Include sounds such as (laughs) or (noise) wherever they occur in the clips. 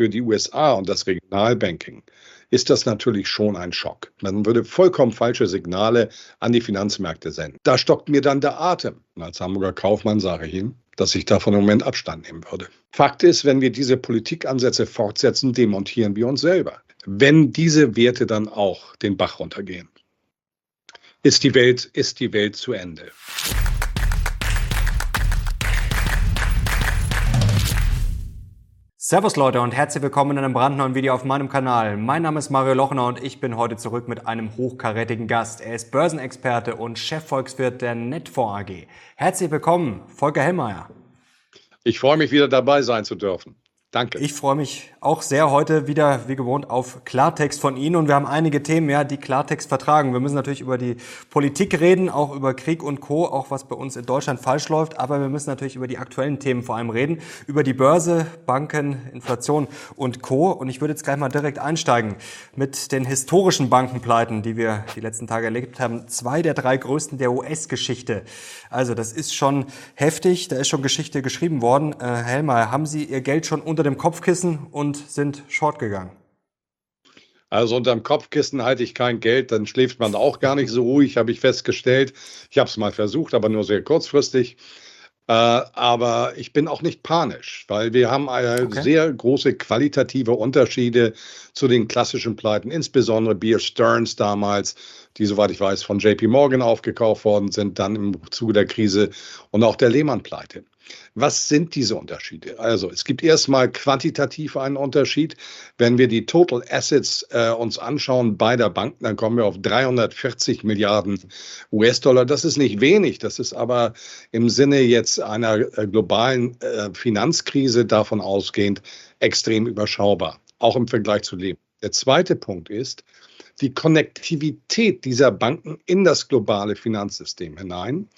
für die USA und das Regionalbanking ist das natürlich schon ein Schock. Man würde vollkommen falsche Signale an die Finanzmärkte senden. Da stockt mir dann der Atem. Und als Hamburger Kaufmann sage ich Ihnen, dass ich davon im Moment Abstand nehmen würde. Fakt ist, wenn wir diese Politikansätze fortsetzen, demontieren wir uns selber. Wenn diese Werte dann auch den Bach runtergehen, ist die Welt, ist die Welt zu Ende. Servus Leute und herzlich willkommen in einem brandneuen Video auf meinem Kanal. Mein Name ist Mario Lochner und ich bin heute zurück mit einem hochkarätigen Gast. Er ist Börsenexperte und Chefvolkswirt der Netfonds AG. Herzlich willkommen, Volker Hellmeier. Ich freue mich wieder dabei sein zu dürfen. Danke. Ich freue mich auch sehr heute wieder, wie gewohnt, auf Klartext von Ihnen. Und wir haben einige Themen, ja, die Klartext vertragen. Wir müssen natürlich über die Politik reden, auch über Krieg und Co., auch was bei uns in Deutschland falsch läuft. Aber wir müssen natürlich über die aktuellen Themen vor allem reden. Über die Börse, Banken, Inflation und Co. Und ich würde jetzt gleich mal direkt einsteigen mit den historischen Bankenpleiten, die wir die letzten Tage erlebt haben. Zwei der drei größten der US-Geschichte. Also das ist schon heftig. Da ist schon Geschichte geschrieben worden. Äh, Helmer, haben Sie Ihr Geld schon unter dem Kopfkissen und sind short gegangen. Also unter dem Kopfkissen halte ich kein Geld, dann schläft man auch gar nicht so ruhig, habe ich festgestellt. Ich habe es mal versucht, aber nur sehr kurzfristig. Äh, aber ich bin auch nicht panisch, weil wir haben okay. sehr große qualitative Unterschiede zu den klassischen Pleiten, insbesondere Beer Stearns damals, die, soweit ich weiß, von JP Morgan aufgekauft worden sind, dann im Zuge der Krise und auch der Lehmann-Pleite. Was sind diese Unterschiede? Also es gibt erstmal quantitativ einen Unterschied. Wenn wir die Total Assets äh, uns anschauen beider Banken, dann kommen wir auf 340 Milliarden US-Dollar. Das ist nicht wenig, das ist aber im Sinne jetzt einer äh, globalen äh, Finanzkrise davon ausgehend extrem überschaubar, auch im Vergleich zu Leben. Der zweite Punkt ist, die Konnektivität dieser Banken in das globale Finanzsystem hinein.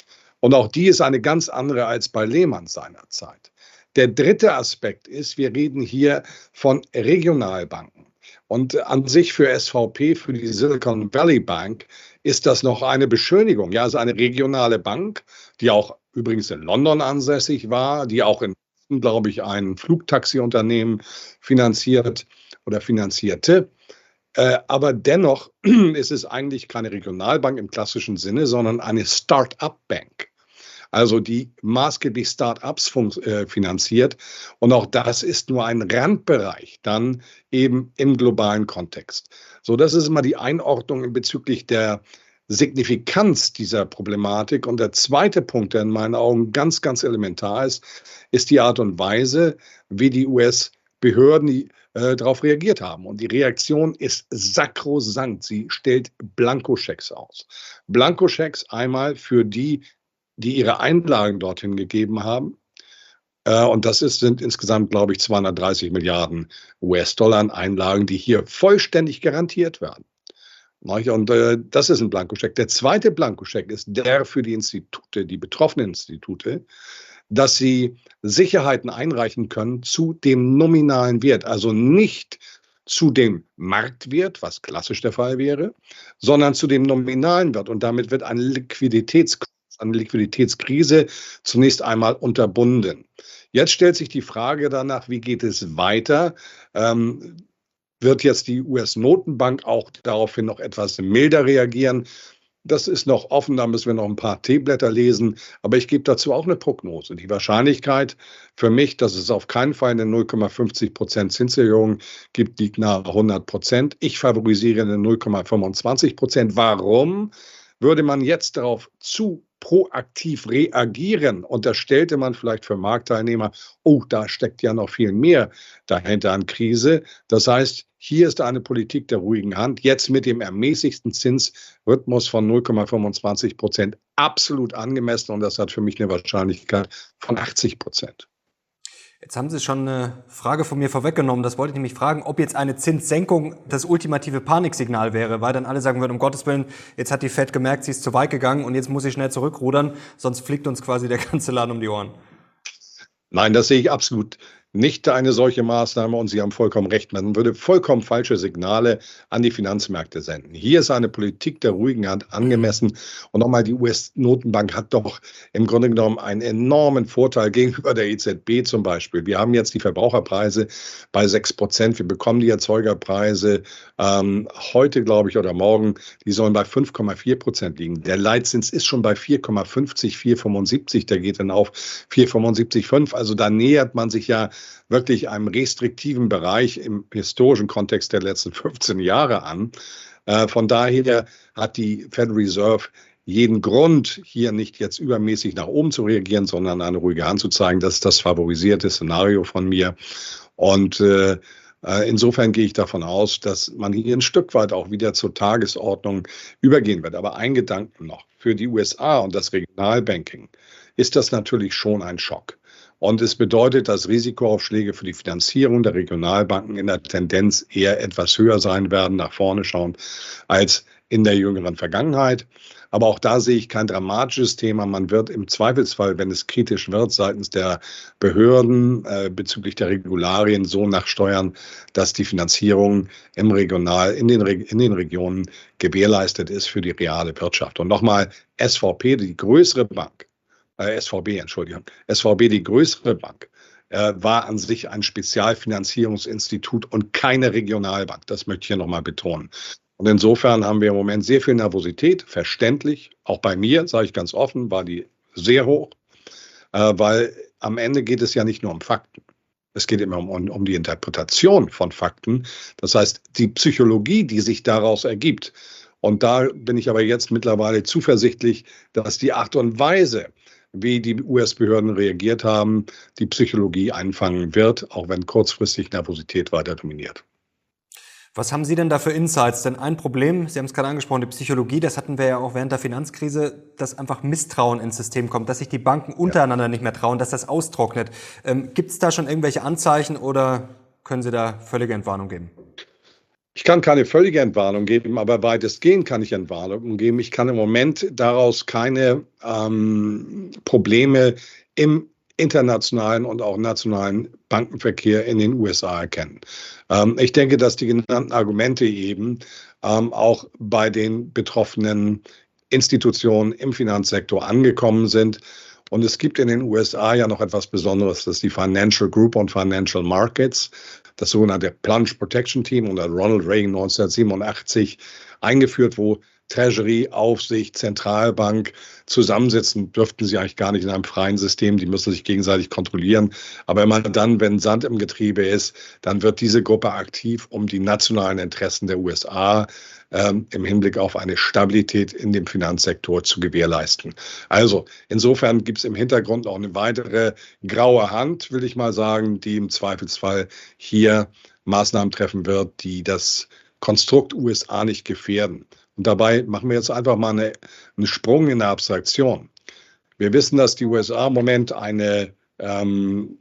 Und auch die ist eine ganz andere als bei Lehmann seinerzeit. Der dritte Aspekt ist, wir reden hier von Regionalbanken. Und an sich für SVP, für die Silicon Valley Bank, ist das noch eine Beschönigung. Ja, es ist eine regionale Bank, die auch übrigens in London ansässig war, die auch in, glaube ich, ein Flugtaxi-Unternehmen finanziert oder finanzierte. Äh, aber dennoch (clears throat) ist es eigentlich keine Regionalbank im klassischen Sinne, sondern eine Start-up-Bank also die maßgeblich Start-ups äh, finanziert. Und auch das ist nur ein Randbereich dann eben im globalen Kontext. So, das ist immer die Einordnung bezüglich der Signifikanz dieser Problematik. Und der zweite Punkt, der in meinen Augen ganz, ganz elementar ist, ist die Art und Weise, wie die US-Behörden äh, darauf reagiert haben. Und die Reaktion ist sakrosankt. Sie stellt Blankoschecks aus. Blankoschecks einmal für die die ihre Einlagen dorthin gegeben haben. Äh, und das ist, sind insgesamt, glaube ich, 230 Milliarden US-Dollar an Einlagen, die hier vollständig garantiert werden. Und äh, das ist ein Blankoscheck. Der zweite Blankoscheck ist der für die Institute, die betroffenen Institute, dass sie Sicherheiten einreichen können zu dem nominalen Wert, also nicht zu dem Marktwert, was klassisch der Fall wäre, sondern zu dem nominalen Wert. Und damit wird ein Liquiditäts eine Liquiditätskrise zunächst einmal unterbunden. Jetzt stellt sich die Frage danach, wie geht es weiter? Ähm, wird jetzt die US-Notenbank auch daraufhin noch etwas milder reagieren? Das ist noch offen, da müssen wir noch ein paar Teeblätter lesen. Aber ich gebe dazu auch eine Prognose. Die Wahrscheinlichkeit für mich, dass es auf keinen Fall eine 0,50 Prozent Zinserhöhung gibt, liegt nahe 100 Prozent. Ich favorisiere eine 0,25 Prozent. Warum? Würde man jetzt darauf zu proaktiv reagieren, unterstellte man vielleicht für Marktteilnehmer, oh, da steckt ja noch viel mehr dahinter an Krise. Das heißt, hier ist eine Politik der ruhigen Hand, jetzt mit dem ermäßigsten Zinsrhythmus von 0,25 Prozent absolut angemessen und das hat für mich eine Wahrscheinlichkeit von 80 Prozent. Jetzt haben Sie schon eine Frage von mir vorweggenommen. Das wollte ich nämlich fragen, ob jetzt eine Zinssenkung das ultimative Paniksignal wäre, weil dann alle sagen würden, um Gottes Willen, jetzt hat die Fed gemerkt, sie ist zu weit gegangen und jetzt muss sie schnell zurückrudern, sonst fliegt uns quasi der (laughs) ganze Laden um die Ohren. Nein, das sehe ich absolut nicht eine solche Maßnahme und Sie haben vollkommen recht, man würde vollkommen falsche Signale an die Finanzmärkte senden. Hier ist eine Politik der ruhigen Hand angemessen und nochmal, die US-Notenbank hat doch im Grunde genommen einen enormen Vorteil gegenüber der EZB zum Beispiel. Wir haben jetzt die Verbraucherpreise bei sechs Prozent, wir bekommen die Erzeugerpreise ähm, heute, glaube ich, oder morgen, die sollen bei 5,4 Prozent liegen. Der Leitzins ist schon bei 4,50, 4,75, der geht dann auf 4,75,5. Also da nähert man sich ja wirklich einem restriktiven Bereich im historischen Kontext der letzten (laughs) 15 Jahre an. Äh, von daher hat die Federal Reserve jeden Grund, hier nicht jetzt übermäßig nach oben zu reagieren, sondern eine ruhige Hand zu zeigen. Das ist das favorisierte Szenario von mir. Und äh, äh, insofern gehe ich davon aus, dass man hier ein Stück weit auch wieder zur Tagesordnung übergehen wird. Aber ein Gedanken noch. Für die USA und das Regionalbanking ist das natürlich schon ein Schock. Und es bedeutet, dass Risikoaufschläge für die Finanzierung der Regionalbanken in der Tendenz eher etwas höher sein werden, nach vorne schauen, als in der jüngeren Vergangenheit. Aber auch da sehe ich kein dramatisches Thema. Man wird im Zweifelsfall, wenn es kritisch wird, seitens der Behörden äh, bezüglich der Regularien so nachsteuern, dass die Finanzierung im Regional, in den, in den Regionen gewährleistet ist für die reale Wirtschaft. Und nochmal, SVP, die größere Bank, äh, SVB, Entschuldigung, SVB, die größere Bank, äh, war an sich ein Spezialfinanzierungsinstitut und keine Regionalbank. Das möchte ich hier nochmal betonen. Und insofern haben wir im Moment sehr viel Nervosität, verständlich. Auch bei mir, sage ich ganz offen, war die sehr hoch, äh, weil am Ende geht es ja nicht nur um Fakten. Es geht immer um, um die Interpretation von Fakten. Das heißt, die Psychologie, die sich daraus ergibt. Und da bin ich aber jetzt mittlerweile zuversichtlich, dass die Art und Weise, wie die US-Behörden reagiert haben, die Psychologie einfangen wird, auch wenn kurzfristig Nervosität weiter dominiert. Was haben Sie denn da für Insights? Denn ein Problem, Sie haben es gerade angesprochen, die Psychologie, das hatten wir ja auch während der Finanzkrise, dass einfach Misstrauen ins System kommt, dass sich die Banken untereinander ja. nicht mehr trauen, dass das austrocknet. Ähm, Gibt es da schon irgendwelche Anzeichen oder können Sie da völlige Entwarnung geben? Ich kann keine völlige Entwarnung geben, aber weitestgehend kann ich Entwarnung geben. Ich kann im Moment daraus keine ähm, Probleme im internationalen und auch nationalen Bankenverkehr in den USA erkennen. Ähm, ich denke, dass die genannten Argumente eben ähm, auch bei den betroffenen Institutionen im Finanzsektor angekommen sind. Und es gibt in den USA ja noch etwas Besonderes, das ist die Financial Group und Financial Markets, das sogenannte Plunge Protection Team unter Ronald Reagan 1987 eingeführt, wo Treasury, Aufsicht, Zentralbank zusammensitzen, dürften sie eigentlich gar nicht in einem freien System. Die müssen sich gegenseitig kontrollieren. Aber immer dann, wenn Sand im Getriebe ist, dann wird diese Gruppe aktiv, um die nationalen Interessen der USA ähm, im Hinblick auf eine Stabilität in dem Finanzsektor zu gewährleisten. Also insofern gibt es im Hintergrund auch eine weitere graue Hand, will ich mal sagen, die im Zweifelsfall hier Maßnahmen treffen wird, die das Konstrukt USA nicht gefährden. Und dabei machen wir jetzt einfach mal eine, einen Sprung in der Abstraktion. Wir wissen, dass die USA im Moment eine ähm,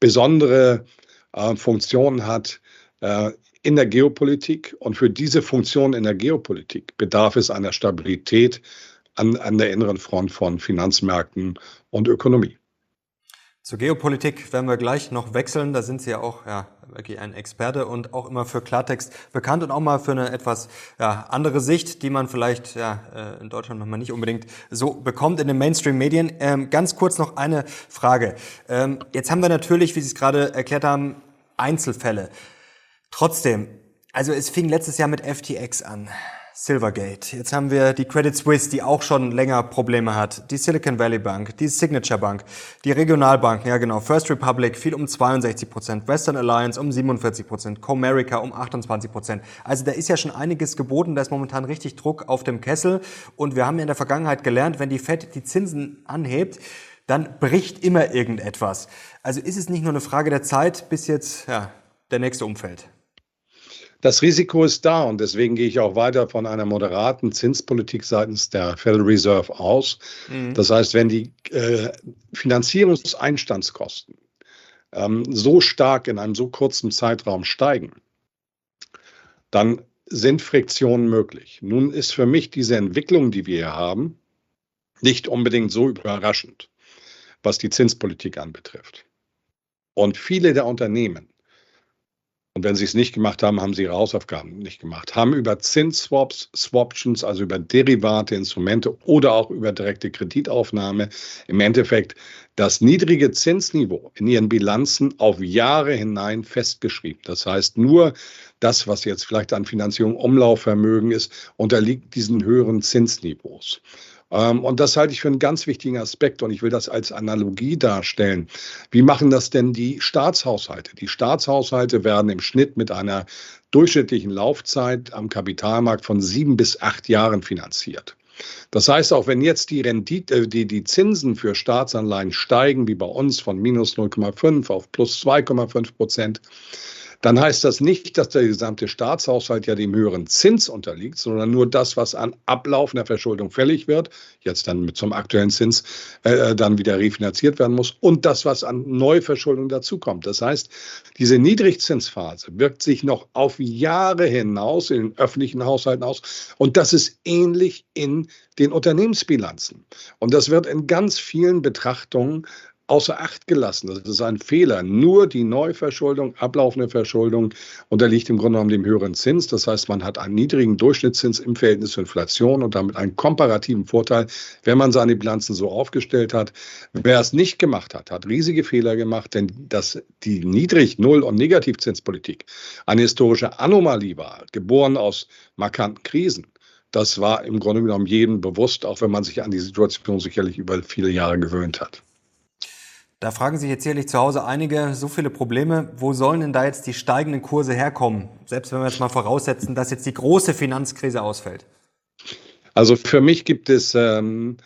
besondere äh, Funktion hat äh, in der Geopolitik. Und für diese Funktion in der Geopolitik bedarf es einer Stabilität an, an der inneren Front von Finanzmärkten und Ökonomie. Zur Geopolitik werden wir gleich noch wechseln. Da sind Sie ja auch ja, wirklich ein Experte und auch immer für Klartext bekannt und auch mal für eine etwas ja, andere Sicht, die man vielleicht ja, äh, in Deutschland manchmal nicht unbedingt so bekommt in den Mainstream-Medien. Ähm, ganz kurz noch eine Frage. Ähm, jetzt haben wir natürlich, wie Sie es gerade erklärt haben, Einzelfälle. Trotzdem, also es fing letztes Jahr mit FTX an. Silvergate. Jetzt haben wir die Credit Suisse, die auch schon länger Probleme hat. Die Silicon Valley Bank, die Signature Bank, die Regionalbanken, ja genau. First Republic fiel um 62 Prozent, Western Alliance um 47 Prozent, Comerica um 28 Prozent. Also da ist ja schon einiges geboten, da ist momentan richtig Druck auf dem Kessel. Und wir haben ja in der Vergangenheit gelernt, wenn die Fed die Zinsen anhebt, dann bricht immer irgendetwas. Also ist es nicht nur eine Frage der Zeit, bis jetzt ja, der nächste umfällt. Das Risiko ist da und deswegen gehe ich auch weiter von einer moderaten Zinspolitik seitens der Federal Reserve aus. Mhm. Das heißt, wenn die äh, Finanzierungseinstandskosten ähm, so stark in einem so kurzen Zeitraum steigen, dann sind Friktionen möglich. Nun ist für mich diese Entwicklung, die wir hier haben, nicht unbedingt so überraschend, was die Zinspolitik anbetrifft. Und viele der Unternehmen und wenn sie es nicht gemacht haben, haben sie ihre Hausaufgaben nicht gemacht. Haben über Zinsswaps, Swaptions, also über Derivate, Instrumente oder auch über direkte Kreditaufnahme im Endeffekt das niedrige Zinsniveau in ihren Bilanzen auf Jahre hinein festgeschrieben. Das heißt, nur das, was jetzt vielleicht an Finanzierung Umlaufvermögen ist, unterliegt diesen höheren Zinsniveaus. Ähm, und das halte ich für einen ganz wichtigen Aspekt und ich will das als Analogie darstellen. Wie machen das denn die Staatshaushalte? Die Staatshaushalte werden im Schnitt mit einer durchschnittlichen Laufzeit am Kapitalmarkt von sieben bis acht Jahren finanziert. Das heißt, auch wenn jetzt die, Rendite, äh, die, die Zinsen für Staatsanleihen steigen, wie bei uns von minus 0,5 auf plus 2,5 Prozent, dann heißt das nicht, dass der gesamte Staatshaushalt ja dem höheren Zins unterliegt, sondern nur das, was an ablaufender Verschuldung fällig wird, jetzt dann mit zum aktuellen Zins äh, äh, dann wieder refinanziert werden muss und das, was an Neuverschuldung dazukommt. Das heißt, diese Niedrigzinsphase wirkt sich noch auf Jahre hinaus in den öffentlichen Haushalten aus und das ist ähnlich in den Unternehmensbilanzen. Und das wird in ganz vielen Betrachtungen außer Acht gelassen. Das ist ein Fehler. Nur die Neuverschuldung, ablaufende Verschuldung unterliegt im Grunde genommen dem höheren Zins. Das heißt, man hat einen niedrigen Durchschnittszins im Verhältnis zur Inflation und damit einen komparativen Vorteil, wenn man seine Bilanzen so aufgestellt hat. Wer es nicht gemacht hat, hat riesige Fehler gemacht, denn dass die Niedrig-, Null- und Negativzinspolitik eine historische Anomalie war, geboren aus markanten Krisen. Das war im Grunde genommen jedem bewusst, auch wenn man sich an die Situation sicherlich über viele Jahre gewöhnt hat. Da fragen sich jetzt sicherlich zu Hause einige so viele Probleme. Wo sollen denn da jetzt die steigenden Kurse herkommen? Selbst wenn wir jetzt mal voraussetzen, dass jetzt die große Finanzkrise ausfällt. Also für mich gibt es ähm,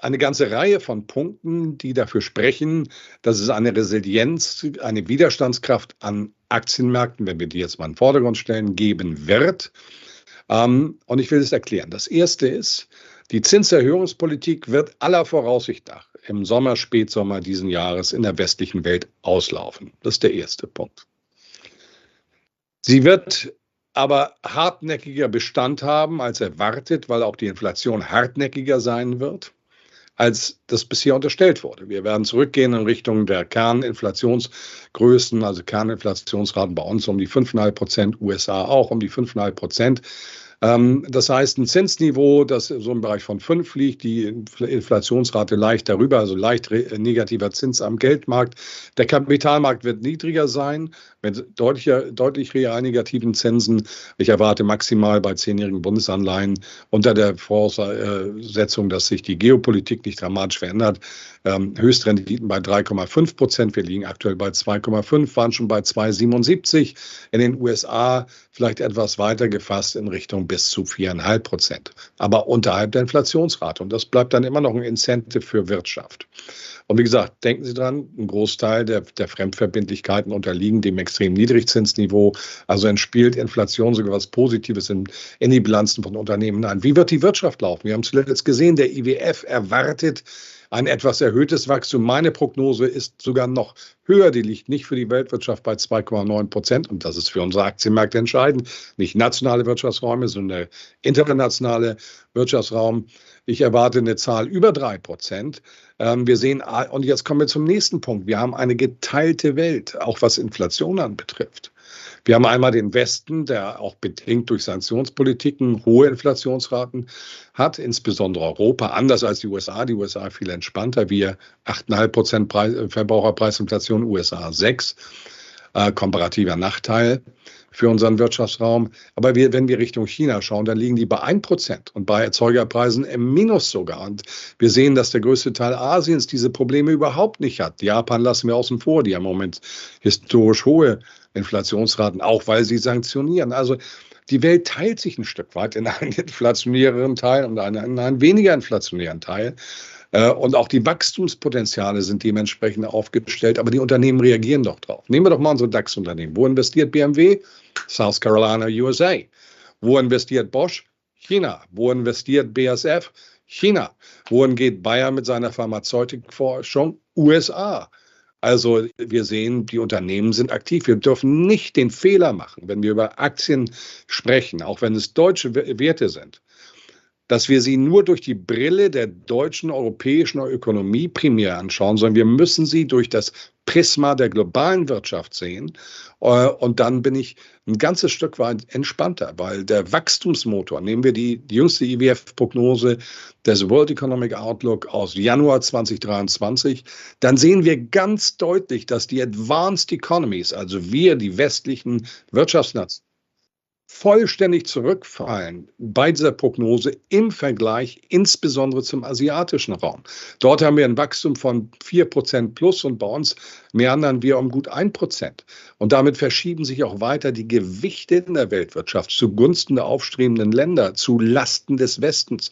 eine ganze Reihe von Punkten, die dafür sprechen, dass es eine Resilienz, eine Widerstandskraft an Aktienmärkten, wenn wir die jetzt mal in den Vordergrund stellen, geben wird. Ähm, und ich will es erklären. Das erste ist, die Zinserhöhungspolitik wird aller Voraussicht nach im Sommer, Spätsommer diesen Jahres in der westlichen Welt auslaufen. Das ist der erste Punkt. Sie wird aber hartnäckiger Bestand haben als erwartet, weil auch die Inflation hartnäckiger sein wird, als das bisher unterstellt wurde. Wir werden zurückgehen in Richtung der Kerninflationsgrößen, also Kerninflationsraten bei uns um die 5,5 Prozent, USA auch um die 5,5 Prozent. Ähm, das heißt, ein Zinsniveau, das so im Bereich von 5 liegt, die Inflationsrate leicht darüber, also leicht negativer Zins am Geldmarkt. Der Kapitalmarkt wird niedriger sein, mit deutlicher, deutlich real negativen Zinsen. Ich erwarte maximal bei zehnjährigen Bundesanleihen unter der Voraussetzung, dass sich die Geopolitik nicht dramatisch verändert, ähm, Höchstrenditen bei 3,5 Prozent. Wir liegen aktuell bei 2,5, waren schon bei 2,77. In den USA vielleicht etwas weiter gefasst in Richtung bis zu 4,5 Prozent, aber unterhalb der Inflationsrate. Und das bleibt dann immer noch ein Incentive für Wirtschaft. Und wie gesagt, denken Sie dran, ein Großteil der, der Fremdverbindlichkeiten unterliegen dem extrem Niedrigzinsniveau. Also entspielt Inflation sogar was Positives in, in die Bilanzen von Unternehmen ein. Wie wird die Wirtschaft laufen? Wir haben zuletzt gesehen, der IWF erwartet ein etwas erhöhtes Wachstum. Meine Prognose ist sogar noch höher. Die liegt nicht für die Weltwirtschaft bei 2,9 Prozent. Und das ist für unsere Aktienmärkte entscheidend. Nicht nationale Wirtschaftsräume, sondern der internationale Wirtschaftsraum. Ich erwarte eine Zahl über drei Prozent. Ähm, wir sehen, und jetzt kommen wir zum nächsten Punkt. Wir haben eine geteilte Welt, auch was Inflation anbetrifft. Wir haben einmal den Westen, der auch bedingt durch Sanktionspolitiken hohe Inflationsraten hat, insbesondere Europa, anders als die USA. Die USA viel entspannter. Wir 8,5 Prozent Verbraucherpreisinflation, USA 6. Äh, komparativer Nachteil für unseren Wirtschaftsraum. Aber wir, wenn wir Richtung China schauen, dann liegen die bei 1% und bei Erzeugerpreisen im Minus sogar. Und wir sehen, dass der größte Teil Asiens diese Probleme überhaupt nicht hat. Japan lassen wir außen vor, die haben im Moment historisch hohe Inflationsraten, auch weil sie sanktionieren. Also die Welt teilt sich ein Stück weit in einen (laughs) inflationäreren Teil und einen, in einen weniger inflationären Teil. Äh, und auch die Wachstumspotenziale sind dementsprechend aufgestellt, aber die Unternehmen reagieren doch drauf. Nehmen wir doch mal unsere DAX-Unternehmen. Wo investiert BMW? South Carolina, USA. Wo investiert Bosch? China. Wo investiert BASF? China. Wohin geht Bayer mit seiner Pharmazeutikforschung? USA. Also wir sehen, die Unternehmen sind aktiv. Wir dürfen nicht den Fehler machen, wenn wir über Aktien sprechen, auch wenn es deutsche Werte sind, dass wir sie nur durch die Brille der deutschen europäischen Ökonomie primär anschauen, sondern wir müssen sie durch das Prisma der globalen Wirtschaft sehen. Äh, und dann bin ich ein ganzes Stück weit entspannter, weil der Wachstumsmotor, nehmen wir die, jüngste IWF-Prognose des World Economic Outlook aus Januar 2023, dann sehen wir ganz deutlich, dass die Advanced Economies, also wir, die westlichen Wirtschaftsnationen, vollständig zurückfallen bei dieser Prognose im Vergleich insbesondere zum asiatischen Raum. Dort haben wir ein Wachstum von 4% plus und bei uns meandern wir um gut 1%. Und damit verschieben sich auch weiter die Gewichte in der Weltwirtschaft zugunsten der aufstrebenden Länder, zu Lasten des Westens.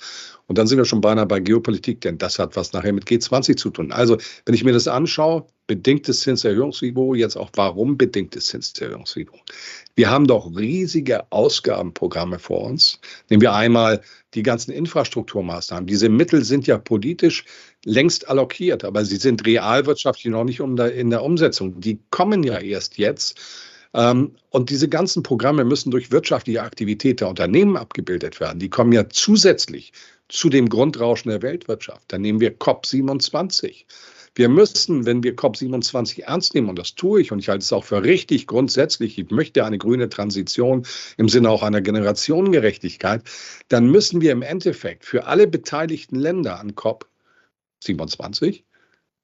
Und dann sind wir schon beinahe bei Geopolitik, denn das hat was nachher mit G20 zu tun. Also, wenn ich mir das anschaue, bedingtes Zinserhöhungsniveau, jetzt auch warum bedingtes Zinserhöhungsniveau? Wir haben doch riesige Ausgabenprogramme vor uns. Nehmen wir einmal die ganzen Infrastrukturmaßnahmen. Diese Mittel sind ja politisch längst allokiert, aber sie sind realwirtschaftlich noch nicht in der Umsetzung. Die kommen ja erst jetzt. Ähm, und diese ganzen Programme müssen durch wirtschaftliche Aktivität der Unternehmen abgebildet werden. Die kommen ja zusätzlich zu dem Grundrauschen der Weltwirtschaft. Dann nehmen wir COP27. Wir müssen, wenn wir COP27 ernst nehmen, und das tue ich, und ich halte es auch für richtig grundsätzlich, ich möchte eine grüne Transition im Sinne auch einer Generationengerechtigkeit, dann müssen wir im Endeffekt für alle beteiligten Länder an COP27,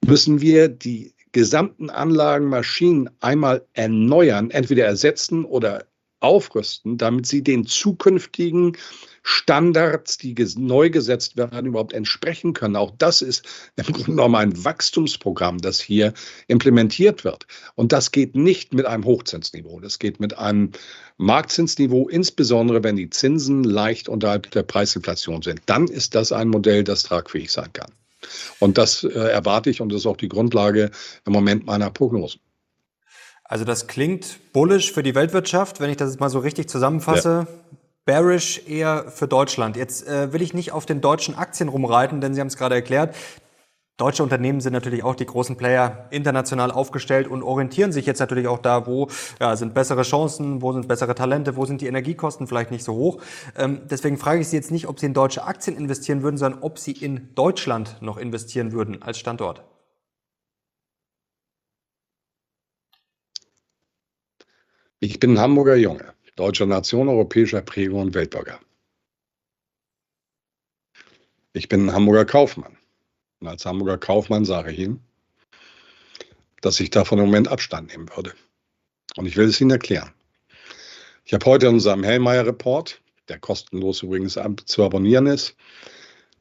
müssen wir die gesamten Anlagen, Maschinen einmal erneuern, entweder ersetzen oder aufrüsten, damit sie den zukünftigen Standards, die neu gesetzt werden, überhaupt entsprechen können. Auch das ist im Grunde genommen ein Wachstumsprogramm, das hier implementiert wird. Und das geht nicht mit einem Hochzinsniveau. Das geht mit einem Marktzinsniveau, insbesondere wenn die Zinsen leicht unterhalb der Preisinflation sind. Dann ist das ein Modell, das tragfähig sein kann. Und das äh, erwarte ich und das ist auch die Grundlage im Moment meiner Prognosen. Also das klingt bullish für die Weltwirtschaft, wenn ich das jetzt mal so richtig zusammenfasse. Ja. Bearish eher für Deutschland. Jetzt äh, will ich nicht auf den deutschen Aktien rumreiten, denn Sie haben es gerade erklärt. Deutsche Unternehmen sind natürlich auch die großen Player international aufgestellt und orientieren sich jetzt natürlich auch da, wo ja, sind bessere Chancen, wo sind bessere Talente, wo sind die Energiekosten vielleicht nicht so hoch. Ähm, deswegen frage ich Sie jetzt nicht, ob Sie in deutsche Aktien investieren würden, sondern ob Sie in Deutschland noch investieren würden als Standort. Ich bin Hamburger Junge, deutscher Nation, europäischer Prägung und Weltbürger. Ich bin Hamburger Kaufmann. Und als Hamburger Kaufmann sage ich Ihnen, dass ich davon im Moment Abstand nehmen würde. Und ich will es Ihnen erklären. Ich habe heute in unserem Hellmeier-Report, der kostenlos übrigens zu abonnieren ist,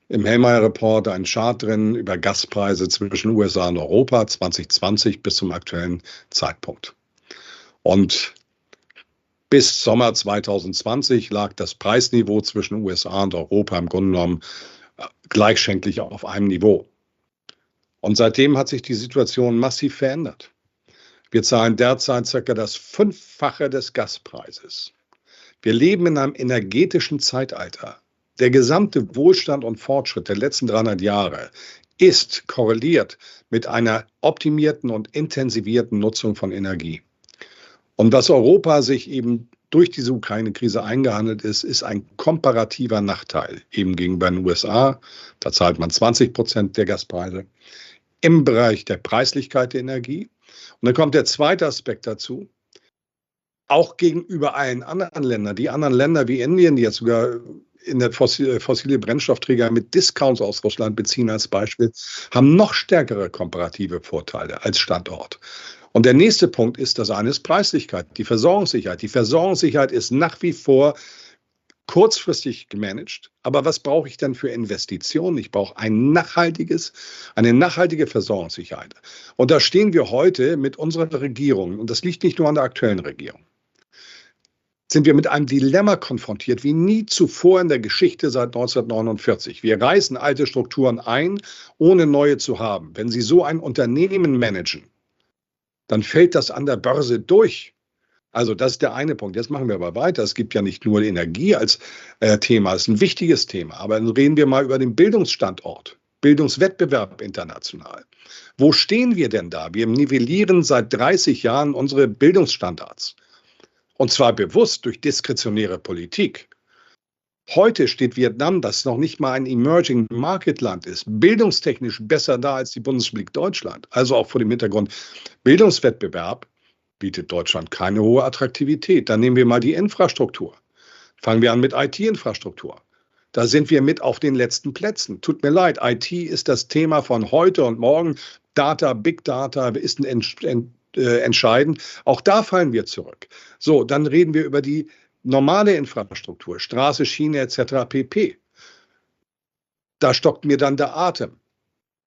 im Hellmeier-Report einen Chart drin über Gaspreise zwischen USA und Europa 2020 bis zum aktuellen Zeitpunkt. Und bis Sommer 2020 lag das Preisniveau zwischen USA und Europa im Grunde genommen äh, gleichschenklich auf einem Niveau. Und seitdem hat sich die Situation massiv verändert. Wir zahlen derzeit circa das Fünffache des Gaspreises. Wir leben in einem energetischen Zeitalter. Der gesamte Wohlstand und Fortschritt der letzten 300 Jahre ist korreliert mit einer optimierten und intensivierten Nutzung von Energie. Und was Europa sich eben durch diese Ukraine-Krise eingehandelt ist, ist ein komparativer Nachteil eben gegenüber den USA. Da zahlt man 20 Prozent der Gaspreise im Bereich der Preislichkeit der Energie. Und dann kommt der zweite Aspekt dazu. Auch gegenüber allen anderen Ländern, die anderen Länder wie Indien, die jetzt sogar in der fossile, fossile Brennstoffträger mit Discounts aus Russland beziehen als Beispiel, haben noch stärkere komparative Vorteile als Standort. Und der nächste Punkt ist das eine ist Preislichkeit, die Versorgungssicherheit. Die Versorgungssicherheit ist nach wie vor kurzfristig gemanagt. Aber was brauche ich denn für Investitionen? Ich brauche ein nachhaltiges, eine nachhaltige Versorgungssicherheit. Und da stehen wir heute mit unserer Regierung, und das liegt nicht nur an der aktuellen Regierung, sind wir mit einem Dilemma konfrontiert, wie nie zuvor in der Geschichte seit 1949. Wir reißen alte Strukturen ein, ohne neue zu haben. Wenn Sie so ein Unternehmen managen, dann fällt das an der Börse durch. Also das ist der eine Punkt. Jetzt machen wir aber weiter. Es gibt ja nicht nur Energie als äh, Thema, es ist ein wichtiges Thema. Aber dann reden wir mal über den Bildungsstandort, Bildungswettbewerb international. Wo stehen wir denn da? Wir nivellieren seit 30 Jahren unsere Bildungsstandards. Und zwar bewusst durch diskretionäre Politik. Heute steht Vietnam, das noch nicht mal ein Emerging Market Land ist, bildungstechnisch besser da als die Bundesrepublik Deutschland. Also auch vor dem Hintergrund Bildungswettbewerb bietet Deutschland keine hohe Attraktivität. Dann nehmen wir mal die Infrastruktur. Fangen wir an mit IT-Infrastruktur. Da sind wir mit auf den letzten Plätzen. Tut mir leid, IT ist das Thema von heute und morgen. Data, Big Data ist ein äh, entscheidend. Auch da fallen wir zurück. So, dann reden wir über die normale Infrastruktur, Straße, Schiene etc. pp. Da stockt mir dann der Atem.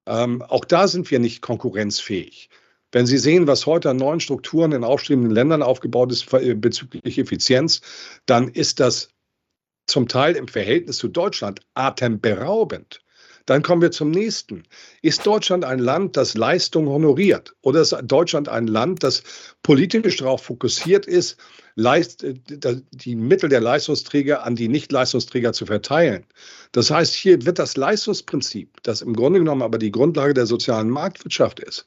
Ähm, auch da sind wir nicht konkurrenzfähig. Wenn Sie sehen, was heute an neuen Strukturen in aufstrebenden Ländern aufgebaut ist äh, bezüglich Effizienz, dann ist das zum Teil im Verhältnis zu Deutschland atemberaubend. Dann kommen wir zum nächsten. Ist Deutschland ein Land, das Leistung honoriert? Oder ist Deutschland ein Land, das politisch darauf fokussiert ist, die Mittel der Leistungsträger an die Nicht-Leistungsträger zu verteilen? Das heißt, hier wird das Leistungsprinzip, das im Grunde genommen aber die Grundlage der sozialen Marktwirtschaft ist,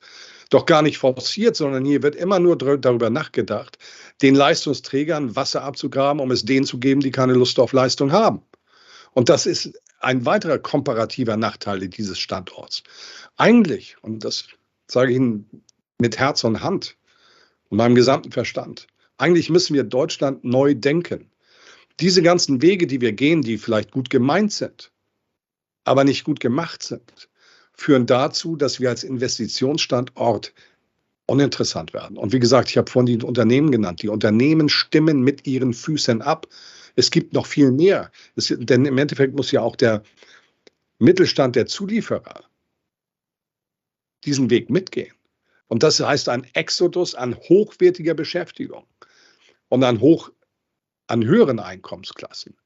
doch gar nicht forciert, sondern hier wird immer nur darüber nachgedacht, den Leistungsträgern Wasser abzugraben, um es denen zu geben, die keine Lust auf Leistung haben. Und das ist ein weiterer komparativer Nachteil dieses Standorts. Eigentlich, und das sage ich Ihnen mit Herz und Hand und meinem gesamten Verstand, eigentlich müssen wir Deutschland neu denken. Diese ganzen Wege, die wir gehen, die vielleicht gut gemeint sind, aber nicht gut gemacht sind, führen dazu, dass wir als Investitionsstandort uninteressant werden. Und wie gesagt, ich habe vorhin die Unternehmen genannt. Die Unternehmen stimmen mit ihren Füßen ab. Es gibt noch viel mehr. Es, denn im Endeffekt muss ja auch der Mittelstand der Zulieferer diesen Weg mitgehen. Und das heißt ein Exodus an hochwertiger Beschäftigung und an hoch an höheren Einkommensklassen,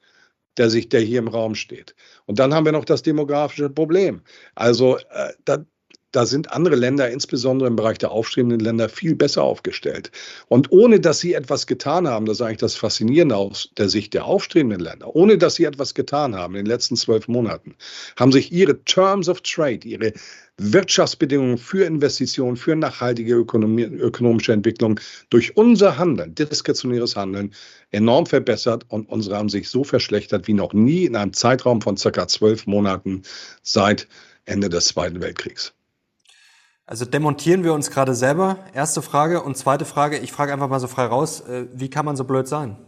der sich, der hier im Raum steht. Und dann haben wir noch das demografische Problem. Also äh, da, da sind andere Länder, insbesondere im Bereich der aufstrebenden Länder, viel besser aufgestellt. Und ohne dass sie etwas getan haben, das ist eigentlich das Faszinierende aus der Sicht der aufstrebenden Länder, ohne dass sie etwas getan haben in den letzten zwölf Monaten, haben sich ihre Terms of Trade, ihre Wirtschaftsbedingungen für Investitionen, für nachhaltige Ökonomie, ökonomische Entwicklung durch unser Handeln, diskretionäres Handeln, enorm verbessert und unsere haben sich so verschlechtert wie noch nie in einem Zeitraum von circa zwölf Monaten seit Ende des Zweiten Weltkriegs. Also demontieren wir uns gerade selber? Erste Frage. Und zweite Frage, ich frage einfach mal so frei raus, äh, wie kann man so blöd sein?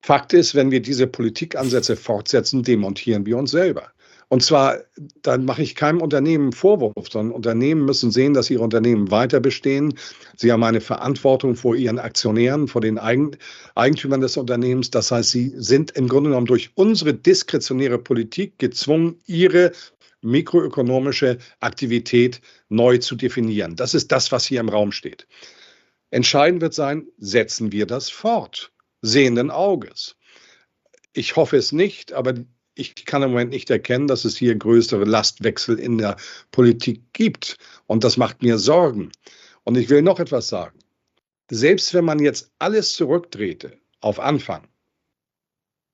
Fakt ist, wenn wir diese Politikansätze fortsetzen, demontieren wir uns selber. Und zwar, dann mache ich keinem Unternehmen Vorwurf, sondern Unternehmen müssen sehen, dass ihre Unternehmen weiter bestehen. Sie haben eine Verantwortung vor ihren Aktionären, vor den Eigentümern des Unternehmens. Das heißt, sie sind im Grunde genommen durch unsere diskretionäre Politik gezwungen, ihre mikroökonomische Aktivität neu zu definieren. Das ist das, was hier im Raum steht. Entscheidend wird sein, setzen wir das fort, sehenden Auges. Ich hoffe es nicht, aber ich kann im Moment nicht erkennen, dass es hier größere Lastwechsel in der Politik gibt. Und das macht mir Sorgen. Und ich will noch etwas sagen. Selbst wenn man jetzt alles zurückdrehte auf Anfang,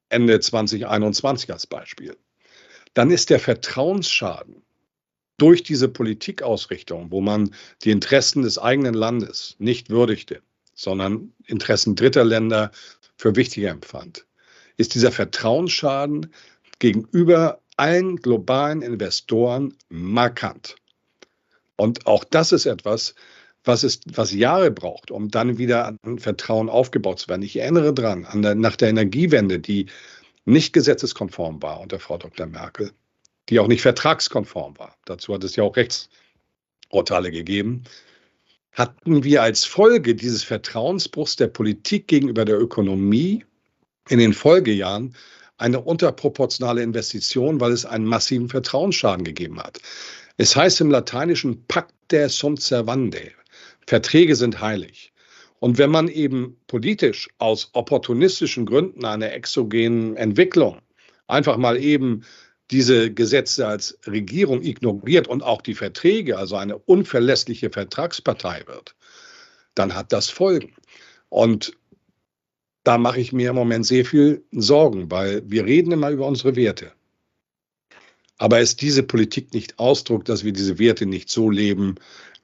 Ende 2021 als Beispiel, dann ist der Vertrauensschaden durch diese Politikausrichtung, wo man die Interessen des eigenen Landes nicht würdigte, sondern Interessen dritter Länder für wichtiger empfand, ist dieser Vertrauensschaden gegenüber allen globalen Investoren markant. Und auch das ist etwas, was, es, was Jahre braucht, um dann wieder an Vertrauen aufgebaut zu werden. Ich erinnere daran, nach der Energiewende, die nicht gesetzeskonform war unter Frau Dr. Merkel, die auch nicht vertragskonform war. Dazu hat es ja auch Rechtsurteile gegeben. Hatten wir als Folge dieses Vertrauensbruchs der Politik gegenüber der Ökonomie in den Folgejahren eine unterproportionale Investition, weil es einen massiven Vertrauensschaden gegeben hat. Es heißt im Lateinischen Pacta sunt servande. Verträge sind heilig. Und wenn man eben politisch aus opportunistischen Gründen einer exogenen Entwicklung einfach mal eben diese Gesetze als Regierung ignoriert und auch die Verträge, also eine unverlässliche Vertragspartei wird, dann hat das Folgen. Und da mache ich mir im Moment sehr viel Sorgen, weil wir reden immer über unsere Werte. Aber ist diese Politik nicht Ausdruck, dass wir diese Werte nicht so leben,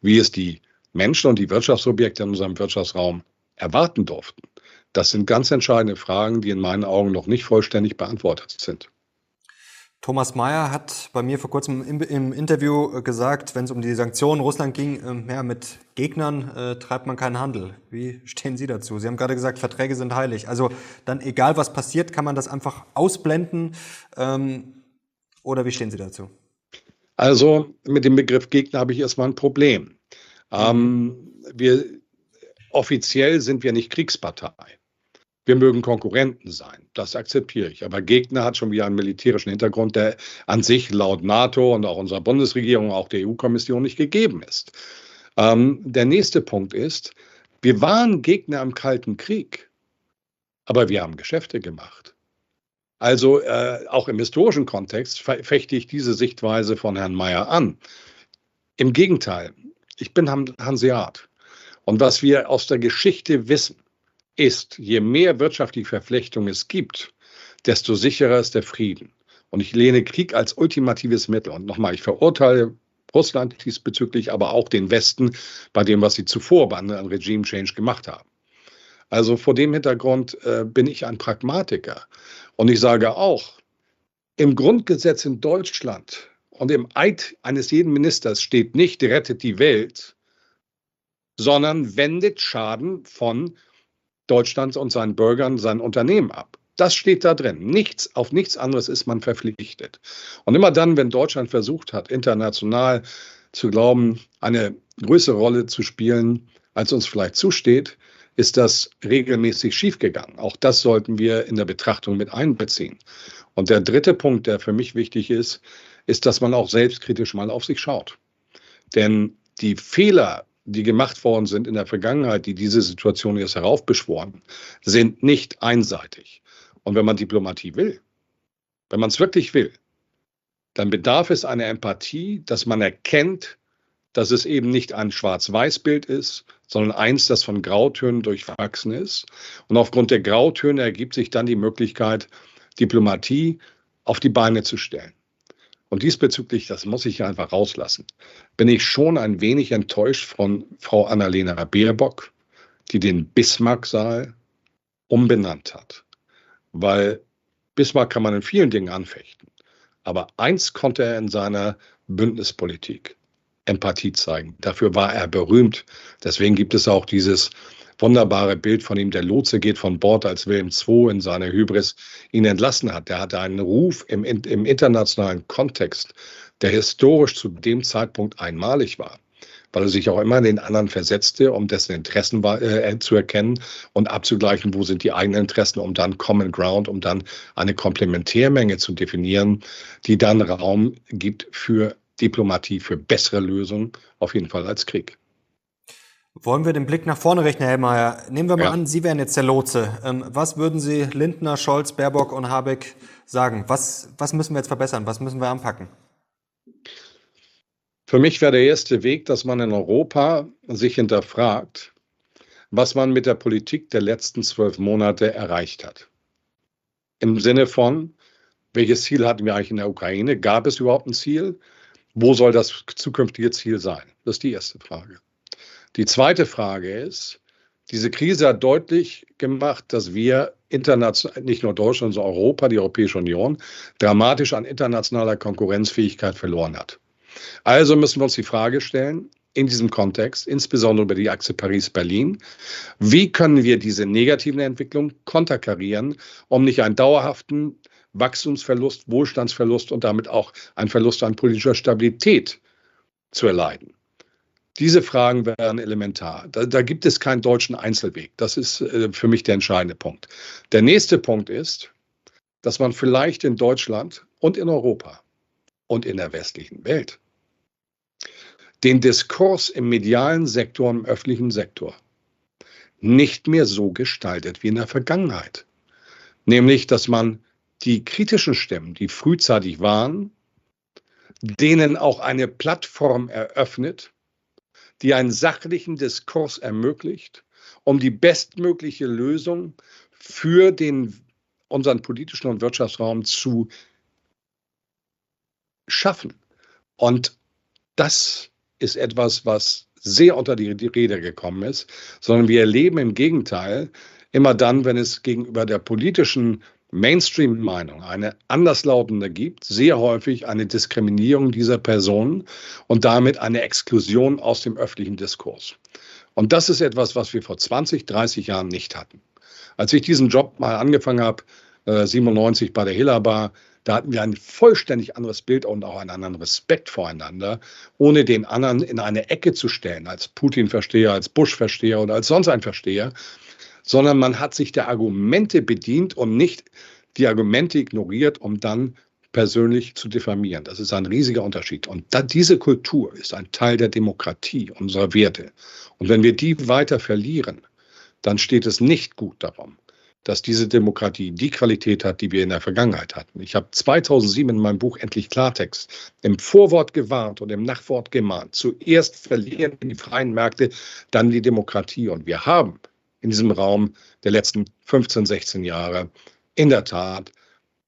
wie es die Menschen und die Wirtschaftsobjekte in unserem Wirtschaftsraum erwarten durften, Das sind ganz entscheidende Fragen, die in meinen Augen noch nicht vollständig beantwortet sind. Thomas Mayer hat bei mir vor kurzem im, im Interview gesagt, wenn es um die Sanktionen Russland ging, äh, ja, mit Gegnern äh, treibt man keinen Handel. Wie stehen Sie dazu? Sie haben gerade gesagt, Verträge sind heilig. Also dann egal was passiert, kann man das einfach ausblenden. Ähm, oder wie stehen Sie dazu? Also mit dem Begriff Gegner habe ich erstmal ein Problem. Ähm, wir, offiziell sind wir nicht Kriegspartei. Wir mögen Konkurrenten sein, das akzeptiere ich. Aber Gegner hat schon wieder einen militärischen Hintergrund, der an sich laut NATO und auch unserer Bundesregierung, auch der EU-Kommission nicht gegeben ist. Ähm, der nächste Punkt ist, wir waren Gegner im Kalten Krieg, aber wir haben Geschäfte gemacht. Also äh, auch im historischen Kontext fechte ich diese Sichtweise von Herrn Mayer an. Im Gegenteil, ich bin Hanseat. Und was wir aus der Geschichte wissen, ist, je mehr wirtschaftliche Verflechtung es gibt, desto sicherer ist der Frieden. Und ich lehne Krieg als ultimatives Mittel. Und nochmal, ich verurteile Russland diesbezüglich, aber auch den Westen bei dem, was sie zuvor bei einem Regime Change gemacht haben. Also vor dem Hintergrund äh, bin ich ein Pragmatiker. Und ich sage auch, im Grundgesetz in Deutschland und im Eid eines jeden Ministers steht nicht, rettet die Welt, sondern wendet Schaden von Deutschlands und seinen Bürgern, seinen Unternehmen ab. Das steht da drin. Nichts, auf nichts anderes ist man verpflichtet. Und immer dann, wenn Deutschland versucht hat, international zu glauben, eine größere Rolle zu spielen, als uns vielleicht zusteht, ist das regelmäßig schiefgegangen. Auch das sollten wir in der Betrachtung mit einbeziehen. Und der dritte Punkt, der für mich wichtig ist, ist, dass man auch selbstkritisch mal auf sich schaut. Denn die Fehler, die gemacht worden sind in der Vergangenheit, die diese Situation jetzt heraufbeschworen, sind nicht einseitig. Und wenn man Diplomatie will, wenn man es wirklich will, dann bedarf es einer Empathie, dass man erkennt, dass es eben nicht ein Schwarz-Weiß-Bild ist, sondern eins, das von Grautönen durchwachsen ist. Und aufgrund der Grautöne ergibt sich dann die Möglichkeit, Diplomatie auf die Beine zu stellen. Und diesbezüglich, das muss ich einfach rauslassen, bin ich schon ein wenig enttäuscht von Frau Annalena Baerbock, die den Bismarck-Saal umbenannt hat. Weil Bismarck kann man in vielen Dingen anfechten. Aber eins konnte er in seiner Bündnispolitik. Empathie zeigen. Dafür war er berühmt. Deswegen gibt es auch dieses wunderbare Bild von ihm. Der Lotse geht von Bord, als Wilhelm II in seiner Hybris ihn entlassen hat. Der hatte einen Ruf im, im internationalen Kontext, der historisch zu dem Zeitpunkt einmalig war weil er sich auch immer in den anderen versetzte, um dessen Interessen war, äh, zu erkennen und abzugleichen, wo sind die eigenen Interessen, um dann Common Ground, um dann eine Komplementärmenge zu definieren, die dann Raum gibt für Diplomatie für bessere Lösungen, auf jeden Fall als Krieg. Wollen wir den Blick nach vorne rechnen, Herr Mayer? Nehmen wir mal ja. an, Sie wären jetzt der Lotse. Ähm, was würden Sie Lindner, Scholz, Baerbock und Habeck sagen? Was, was müssen wir jetzt verbessern? Was müssen wir anpacken? Für mich wäre der erste Weg, dass man in Europa sich hinterfragt, was man mit der Politik der letzten zwölf Monate erreicht hat. Im Sinne von, welches Ziel hatten wir eigentlich in der Ukraine? Gab es überhaupt ein Ziel? Wo soll das zukünftige Ziel sein? Das ist die erste Frage. Die zweite Frage ist, diese Krise hat deutlich gemacht, dass wir international, nicht nur Deutschland, sondern Europa, die Europäische Union, dramatisch an internationaler Konkurrenzfähigkeit verloren hat. Also müssen wir uns die Frage stellen, in diesem Kontext, insbesondere über die Achse Paris-Berlin, wie können wir diese negativen Entwicklungen konterkarieren, um nicht einen dauerhaften Wachstumsverlust, Wohlstandsverlust und damit auch ein Verlust an politischer Stabilität zu erleiden. Diese Fragen wären elementar. Da, da, gibt es keinen deutschen Einzelweg. Das ist äh, für mich der entscheidende Punkt. Der nächste Punkt ist, dass man vielleicht in Deutschland und in Europa und in der westlichen Welt den Diskurs im medialen Sektor, im öffentlichen Sektor nicht mehr so gestaltet wie in der Vergangenheit. Nämlich, dass man die kritischen Stimmen, die frühzeitig waren, denen auch eine Plattform eröffnet, die einen sachlichen Diskurs ermöglicht, um die bestmögliche Lösung für den, unseren politischen und Wirtschaftsraum zu schaffen. Und das ist etwas, was sehr unter die Räder gekommen ist, sondern wir erleben im Gegenteil immer dann, wenn es gegenüber der politischen Mainstream-Meinung eine anderslautende gibt, sehr häufig eine Diskriminierung dieser Personen und damit eine Exklusion aus dem öffentlichen Diskurs. Und das ist etwas, was wir vor 20, 30 Jahren nicht hatten. Als ich diesen Job mal angefangen habe, äh, 97 bei der Hilla da hatten wir ein vollständig anderes Bild und auch einen anderen Respekt voreinander, ohne den anderen in eine Ecke zu stellen, als Putin-Versteher, als Bush-Versteher oder als sonst ein Versteher, sondern man hat sich der Argumente bedient und nicht die Argumente ignoriert, um dann persönlich zu diffamieren. Das ist ein riesiger Unterschied. Und da, diese Kultur ist ein Teil der Demokratie, unserer Werte. Und wenn wir die weiter verlieren, dann steht es nicht gut darum, dass diese Demokratie die Qualität hat, die wir in der Vergangenheit hatten. Ich habe 2007 in meinem Buch Endlich Klartext im Vorwort gewarnt und im Nachwort gemahnt. Zuerst verlieren die freien Märkte, dann die Demokratie. Und wir haben in diesem Raum der letzten 15, 16 Jahre in der Tat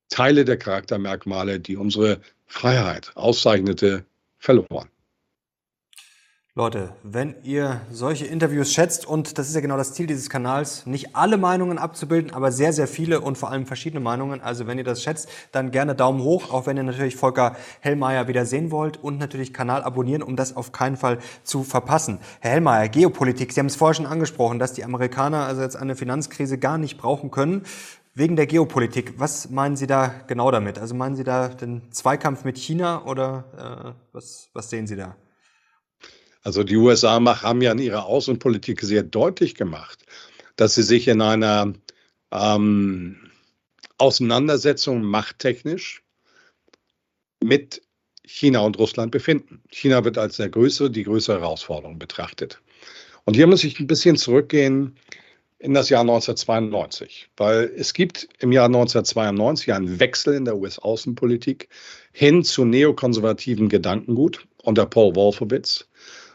Teile der Charaktermerkmale, die unsere Freiheit auszeichnete, verloren. Leute, wenn ihr solche Interviews schätzt, und das ist ja genau das Ziel dieses Kanals, nicht alle Meinungen abzubilden, aber sehr, sehr viele und vor allem verschiedene Meinungen. Also wenn ihr das schätzt, dann gerne Daumen hoch, auch wenn ihr natürlich Volker Hellmeier wieder sehen wollt und natürlich Kanal abonnieren, um das auf keinen Fall zu verpassen. Herr Hellmeier, Geopolitik, Sie haben es vorher schon angesprochen, dass die Amerikaner also jetzt eine Finanzkrise gar nicht brauchen können. Wegen der Geopolitik, was meinen Sie da genau damit? Also meinen Sie da den Zweikampf mit China oder äh, was, was sehen Sie da? Also die USA haben ja in ihrer Außenpolitik sehr deutlich gemacht, dass sie sich in einer ähm, Auseinandersetzung machttechnisch mit China und Russland befinden. China wird als der größere, die größere Herausforderung betrachtet. Und hier muss ich ein bisschen zurückgehen in das Jahr 1992, weil es gibt im Jahr 1992 einen Wechsel in der US-Außenpolitik hin zu neokonservativen Gedankengut unter Paul Wolfowitz.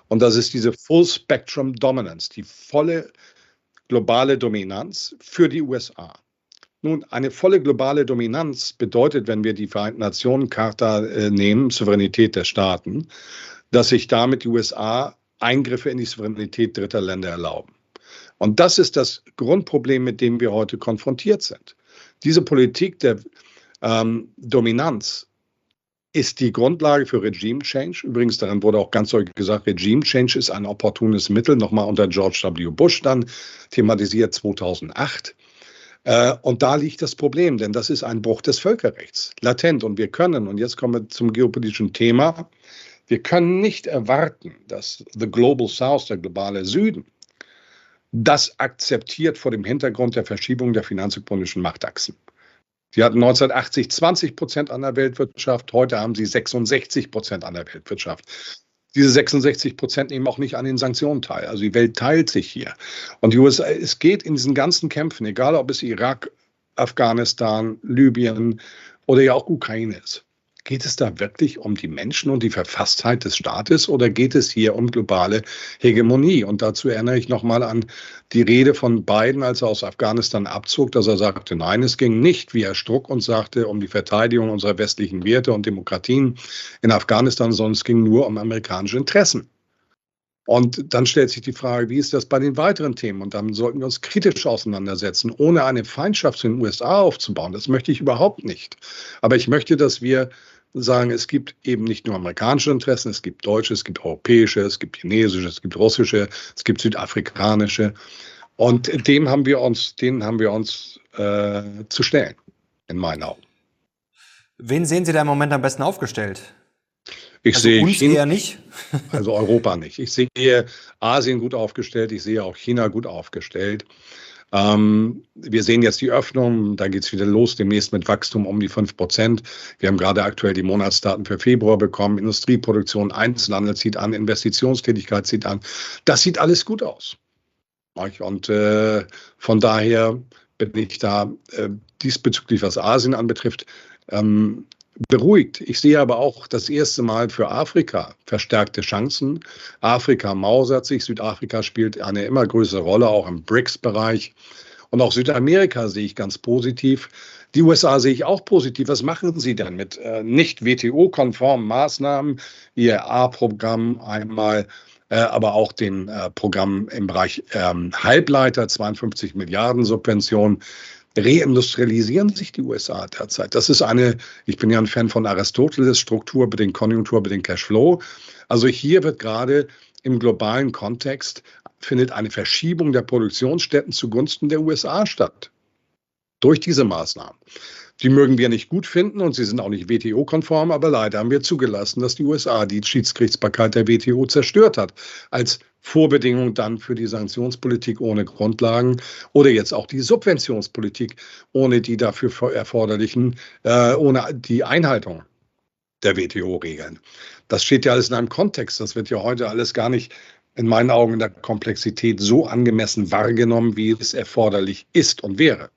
Und das ist diese Full Spectrum Dominance, die volle globale Dominanz für die USA. Nun, eine volle globale Dominanz bedeutet, wenn wir die Vereinten Nationen Charta äh, nehmen, Souveränität der Staaten, dass sich damit die USA Eingriffe in die Souveränität dritter Länder erlauben. Und das ist das Grundproblem, mit dem wir heute konfrontiert sind. Diese Politik der ähm, Dominanz ist die Grundlage für Regime Change. Übrigens, daran wurde auch ganz deutlich gesagt, Regime Change ist ein opportunes Mittel, nochmal unter George W. Bush dann thematisiert 2008. Äh, und da liegt das Problem, denn das ist ein Bruch des Völkerrechts, latent. Und wir können, und jetzt kommen wir zum geopolitischen Thema, wir können nicht erwarten, dass the Global South, der globale Süden, das akzeptiert vor dem Hintergrund der Verschiebung der finanzökonomischen Machtachsen. Sie hatten 1980 20 Prozent an der Weltwirtschaft, heute haben sie 66 Prozent an der Weltwirtschaft. Diese 66 Prozent nehmen auch nicht an den Sanktionen teil. Also die Welt teilt sich hier. Und die USA, es geht in diesen ganzen Kämpfen, egal ob es Irak, Afghanistan, Libyen oder ja auch Ukraine ist. Geht es da wirklich um die Menschen und die Verfasstheit des Staates oder geht es hier um globale Hegemonie? Und dazu erinnere ich nochmal an die Rede von Biden, als er aus Afghanistan abzog, dass er sagte, nein, es ging nicht, wie Herr Struck uns sagte, um die Verteidigung unserer westlichen Werte und Demokratien in Afghanistan, sondern es ging nur um amerikanische Interessen. Und dann stellt sich die Frage, wie ist das bei den weiteren Themen? Und dann sollten wir uns kritisch auseinandersetzen, ohne eine Feindschaft zu den USA aufzubauen. Das möchte ich überhaupt nicht. Aber ich möchte, dass wir sagen, es gibt eben nicht nur amerikanische Interessen, es gibt deutsche, es gibt europäische, es gibt chinesische, es gibt russische, es gibt südafrikanische. Und dem haben wir uns, denen haben wir uns äh, zu stellen, in meinen Augen. Wen sehen Sie da im Moment am besten aufgestellt? Ich also sehe uns China, eher nicht. also Europa nicht. Ich sehe Asien gut aufgestellt, ich sehe auch China gut aufgestellt. Ähm, wir sehen jetzt die Öffnung, da geht es wieder los, demnächst mit Wachstum um die 5 Prozent. Wir haben gerade aktuell die Monatsdaten für Februar bekommen. Industrieproduktion, Einzelhandel zieht an, Investitionstätigkeit zieht an. Das sieht alles gut aus. Und äh, von daher bin ich da äh, diesbezüglich, was Asien anbetrifft, ähm, beruhigt. Ich sehe aber auch das erste Mal für Afrika verstärkte Chancen. Afrika mausert sich, Südafrika spielt eine immer größere Rolle, auch im BRICS-Bereich. Und auch Südamerika sehe ich ganz positiv. Die USA sehe ich auch positiv. Was machen Sie denn mit äh, nicht WTO-konformen Maßnahmen, IRA-Programm einmal, äh, aber auch den äh, Programm im Bereich ähm, Halbleiter, 52 Milliarden Subventionen, reindustrialisieren sich die USA derzeit. Das ist eine, ich bin ja ein Fan von Aristoteles, Struktur bedingt Konjunktur bedingt Cashflow. Also hier wird gerade im globalen Kontext findet eine Verschiebung der Produktionsstätten zugunsten der USA statt. Durch diese Maßnahmen. Die mögen wir nicht gut finden und sie sind auch nicht WTO-konform, aber leider haben wir zugelassen, dass die USA die Schiedsgerichtsbarkeit der WTO zerstört hat. Als Vorbedingung dann für die Sanktionspolitik ohne Grundlagen oder jetzt auch die Subventionspolitik ohne die dafür erforderlichen, äh, ohne die Einhaltung der WTO-Regeln. Das steht ja alles in einem Kontext. Das wird ja heute alles gar nicht in meinen Augen in der Komplexität so angemessen wahrgenommen, wie es erforderlich ist und wäre.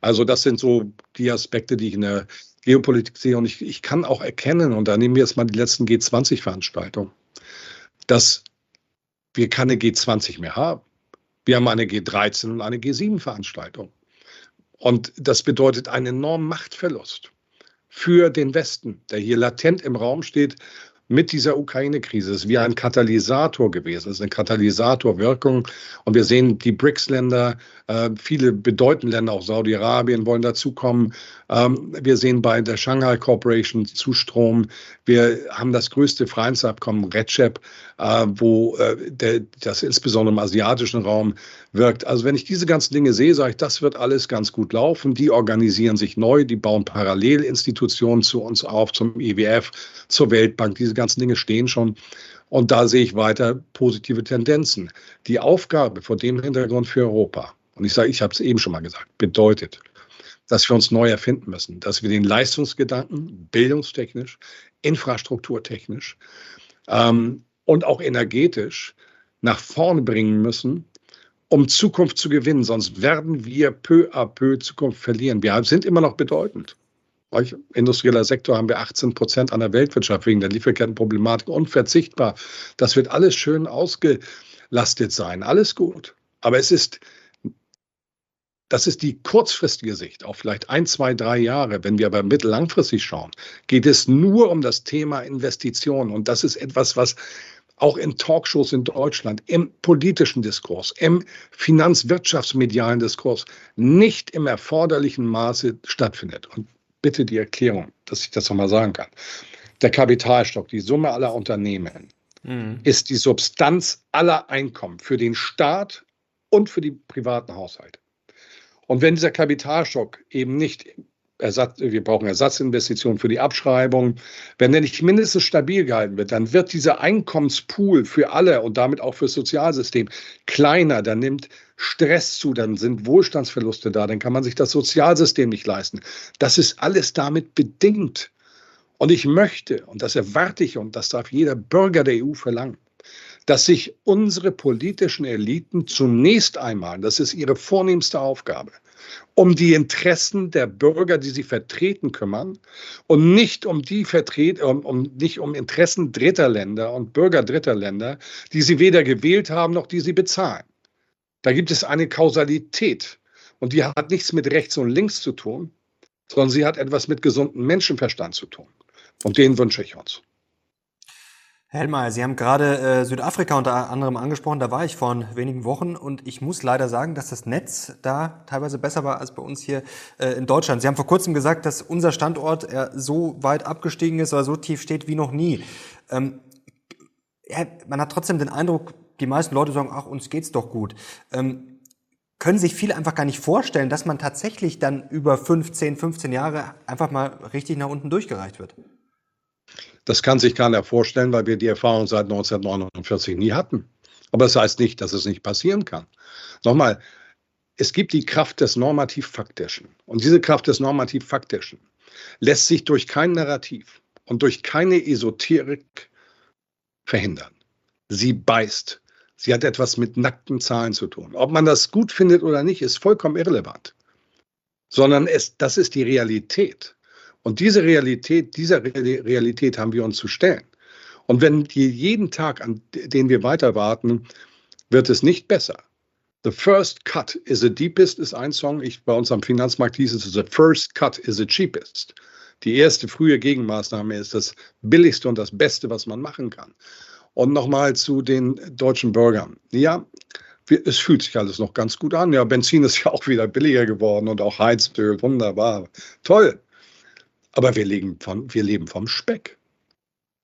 Also das sind so die Aspekte, die ich in der Geopolitik sehe. Und ich, ich kann auch erkennen, und da nehmen wir jetzt mal die letzten G20-Veranstaltungen, dass wir keine G20 mehr haben. Wir haben eine G13 und eine G7-Veranstaltung. Und das bedeutet einen enormen Machtverlust für den Westen, der hier latent im Raum steht mit dieser Ukraine-Krise. Es ist wie ein Katalysator gewesen. Es ist eine Katalysatorwirkung. Und wir sehen die BRICS-Länder, äh, viele bedeutende Länder, auch Saudi-Arabien wollen dazukommen. Ähm, wir sehen bei der Shanghai Corporation Zustrom. Wir haben das größte Freihandelsabkommen REDCEP, äh, wo äh, der, das insbesondere im asiatischen Raum wirkt. Also wenn ich diese ganzen Dinge sehe, sage ich, das wird alles ganz gut laufen. Die organisieren sich neu, die bauen Parallelinstitutionen zu uns auf, zum IWF, zur Weltbank. Diese ganzen Dinge stehen schon. Und da sehe ich weiter positive Tendenzen. Die Aufgabe vor dem Hintergrund für Europa, und ich sage, ich habe es eben schon mal gesagt, bedeutet, dass wir uns neu erfinden müssen, dass wir den Leistungsgedanken bildungstechnisch, infrastrukturtechnisch ähm, und auch energetisch nach vorne bringen müssen, um Zukunft zu gewinnen. Sonst werden wir peu à peu Zukunft verlieren. Wir sind immer noch bedeutend. Industrieller Sektor haben wir 18 Prozent an der Weltwirtschaft wegen der Lieferkettenproblematik unverzichtbar. Das wird alles schön ausgelastet sein. Alles gut. Aber es ist das ist die kurzfristige Sicht, auch vielleicht ein, zwei, drei Jahre. Wenn wir aber mittellangfristig schauen, geht es nur um das Thema Investitionen. Und das ist etwas, was auch in Talkshows in Deutschland, im politischen Diskurs, im finanzwirtschaftsmedialen Diskurs nicht im erforderlichen Maße stattfindet. Und bitte die Erklärung, dass ich das nochmal sagen kann. Der Kapitalstock, die Summe aller Unternehmen, mhm. ist die Substanz aller Einkommen für den Staat und für die privaten Haushalte. Und wenn dieser Kapitalstock eben nicht Ersatz, wir brauchen Ersatzinvestitionen für die Abschreibung. Wenn der nicht mindestens stabil gehalten wird, dann wird dieser Einkommenspool für alle und damit auch für das Sozialsystem kleiner. Dann nimmt Stress zu, dann sind Wohlstandsverluste da, dann kann man sich das Sozialsystem nicht leisten. Das ist alles damit bedingt. Und ich möchte, und das erwarte ich, und das darf jeder Bürger der EU verlangen, dass sich unsere politischen Eliten zunächst einmal, das ist ihre vornehmste Aufgabe, um die Interessen der Bürger, die sie vertreten, kümmern und nicht um die vertret um, um, nicht um Interessen dritter Länder und Bürger dritter Länder, die sie weder gewählt haben noch die sie bezahlen. Da gibt es eine Kausalität und die hat nichts mit rechts und links zu tun, sondern sie hat etwas mit gesundem Menschenverstand zu tun. Und den wünsche ich uns. Herr Hellmeier, Sie haben gerade äh, Südafrika unter anderem angesprochen. Da war ich vor wenigen Wochen und ich muss leider sagen, dass das Netz da teilweise besser war als bei uns hier äh, in Deutschland. Sie haben vor kurzem gesagt, dass unser Standort äh, so weit abgestiegen ist oder so tief steht wie noch nie. Ähm, ja, man hat trotzdem den Eindruck, die meisten Leute sagen, ach, uns geht's doch gut. Ähm, können sich viele einfach gar nicht vorstellen, dass man tatsächlich dann über 15, 15 Jahre einfach mal richtig nach unten durchgereicht wird. Das kann sich keiner vorstellen, weil wir die Erfahrung seit 1949 nie hatten. Aber das heißt nicht, dass es nicht passieren kann. Nochmal, es gibt die Kraft des Normativ-Faktischen. Und diese Kraft des Normativ-Faktischen lässt sich durch kein Narrativ und durch keine Esoterik verhindern. Sie beißt. Sie hat etwas mit nackten Zahlen zu tun. Ob man das gut findet oder nicht, ist vollkommen irrelevant. Sondern es, das ist die Realität. Und diese Realität, dieser Realität haben wir uns zu stellen. Und wenn die jeden Tag, an den wir weiter warten, wird es nicht besser. The first cut is the deepest ist ein Song. Ich, bei uns am Finanzmarkt hieß es, the first cut is the cheapest. Die erste frühe Gegenmaßnahme ist das billigste und das Beste, was man machen kann. Und nochmal zu den deutschen Bürgern. Ja, es fühlt sich alles noch ganz gut an. Ja, Benzin ist ja auch wieder billiger geworden und auch Heizöl, wunderbar, toll. Aber wir leben, von, wir leben vom Speck.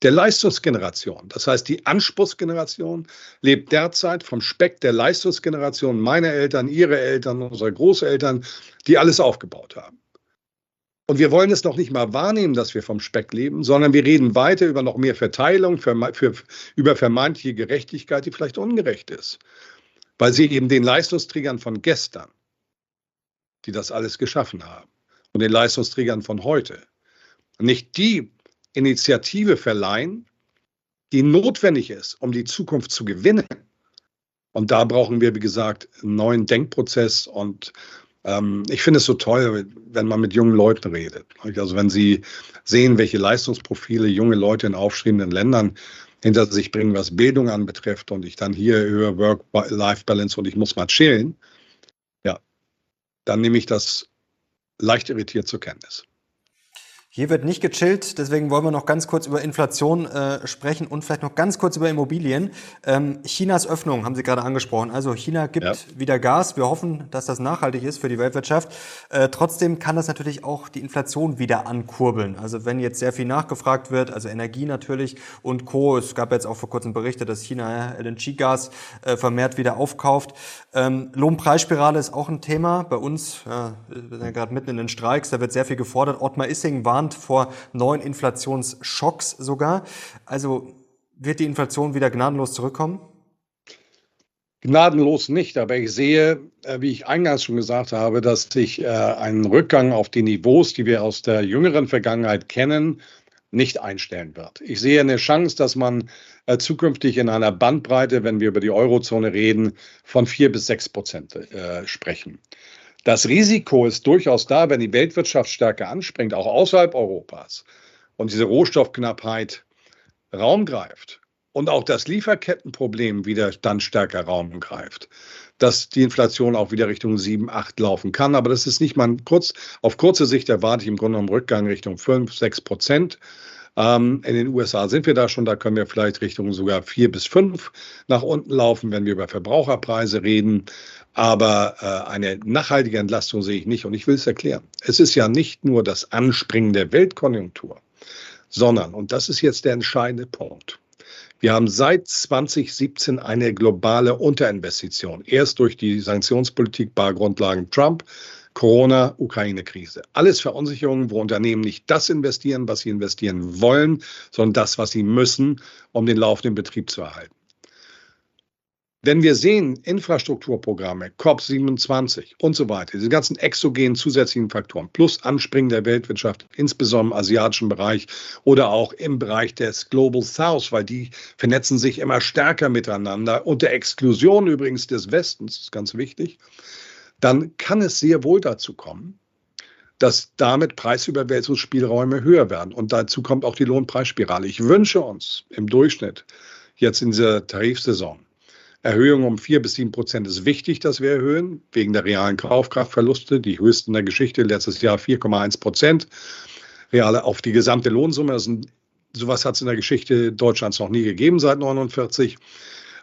Der Leistungsgeneration, das heißt die Anspruchsgeneration, lebt derzeit vom Speck der Leistungsgeneration meiner Eltern, ihre Eltern, unserer Großeltern, die alles aufgebaut haben. Und wir wollen es noch nicht mal wahrnehmen, dass wir vom Speck leben, sondern wir reden weiter über noch mehr Verteilung, für, für, über vermeintliche Gerechtigkeit, die vielleicht ungerecht ist weil sie eben den Leistungsträgern von gestern, die das alles geschaffen haben, und den Leistungsträgern von heute nicht die Initiative verleihen, die notwendig ist, um die Zukunft zu gewinnen. Und da brauchen wir, wie gesagt, einen neuen Denkprozess. Und ähm, ich finde es so toll, wenn man mit jungen Leuten redet. Also wenn sie sehen, welche Leistungsprofile junge Leute in aufstrebenden Ländern hinter sich bringen, was Bildung anbetrifft und ich dann hier höre Work-Life-Balance und ich muss mal chillen, ja, dann nehme ich das leicht irritiert zur Kenntnis. Hier wird nicht gechillt, deswegen wollen wir noch ganz kurz über Inflation äh, sprechen und vielleicht noch ganz kurz über Immobilien. Ähm, Chinas Öffnung haben Sie gerade angesprochen. Also China gibt ja. wieder Gas. Wir hoffen, dass das nachhaltig ist für die Weltwirtschaft. Äh, trotzdem kann das natürlich auch die Inflation wieder ankurbeln. Also wenn jetzt sehr viel nachgefragt wird, also Energie natürlich und Co. Es gab jetzt auch vor kurzem Berichte, dass China LNG-Gas äh, vermehrt wieder aufkauft. Ähm, Lohnpreisspirale ist auch ein Thema. Bei uns, wir sind ja gerade mitten in den Streiks, da wird sehr viel gefordert. Ottmar Issing war warnt vor neuen Inflationsschocks sogar. Also wird die Inflation wieder gnadenlos zurückkommen? Gnadenlos nicht, aber ich sehe, äh, wie ich eingangs schon gesagt habe, dass sich äh, ein Rückgang auf die Niveaus, die wir aus der jüngeren Vergangenheit kennen, nicht einstellen wird. Ich sehe eine Chance, dass man äh, zukünftig in einer Bandbreite, wenn wir über die Eurozone reden, von vier bis sechs Prozent sprechen. Das Risiko ist durchaus da, wenn die Weltwirtschaft stärker anspringt, auch außerhalb Europas, und diese Rohstoffknappheit Raum greift und auch das Lieferkettenproblem wieder dann stärker Raum greift, dass die Inflation auch wieder Richtung 7, 8 laufen kann. Aber das ist nicht mal kurz, auf kurze Sicht erwarte ich im Grunde genommen Rückgang Richtung 5, 6 Prozent. Ähm, in den USA sind wir da schon, da können wir vielleicht Richtung sogar 4 bis 5 nach unten laufen, wenn wir über Verbraucherpreise reden. Aber äh, eine nachhaltige Entlastung sehe ich nicht und ich will es erklären. Es ist ja nicht nur das Anspringen der Weltkonjunktur, sondern, und das ist jetzt der entscheidende Punkt, wir haben seit 2017 eine globale Unterinvestition. Erst durch die Sanktionspolitik bei Grundlagen Trump, Corona, Ukraine-Krise. Alles Verunsicherungen, wo Unternehmen nicht das investieren, was sie investieren wollen, sondern das, was sie müssen, um den laufenden Betrieb zu erhalten. Wenn wir sehen, Infrastrukturprogramme, COP27 und so weiter, diese ganzen exogenen zusätzlichen Faktoren plus Anspringen der Weltwirtschaft, insbesondere im asiatischen Bereich oder auch im Bereich des Global South, weil die vernetzen sich immer stärker miteinander, unter Exklusion übrigens des Westens, ist ganz wichtig, dann kann es sehr wohl dazu kommen, dass damit Preisüberwälzungsspielräume höher werden. Und dazu kommt auch die Lohnpreisspirale. Ich wünsche uns im Durchschnitt jetzt in dieser Tarifsaison Erhöhung um vier bis sieben Prozent ist wichtig, dass wir erhöhen, wegen der realen Kaufkraftverluste, die höchsten der Geschichte, letztes Jahr 4,1 Prozent. Reale auf die gesamte Lohnsumme. Das ein, sowas hat es in der Geschichte Deutschlands noch nie gegeben seit 49.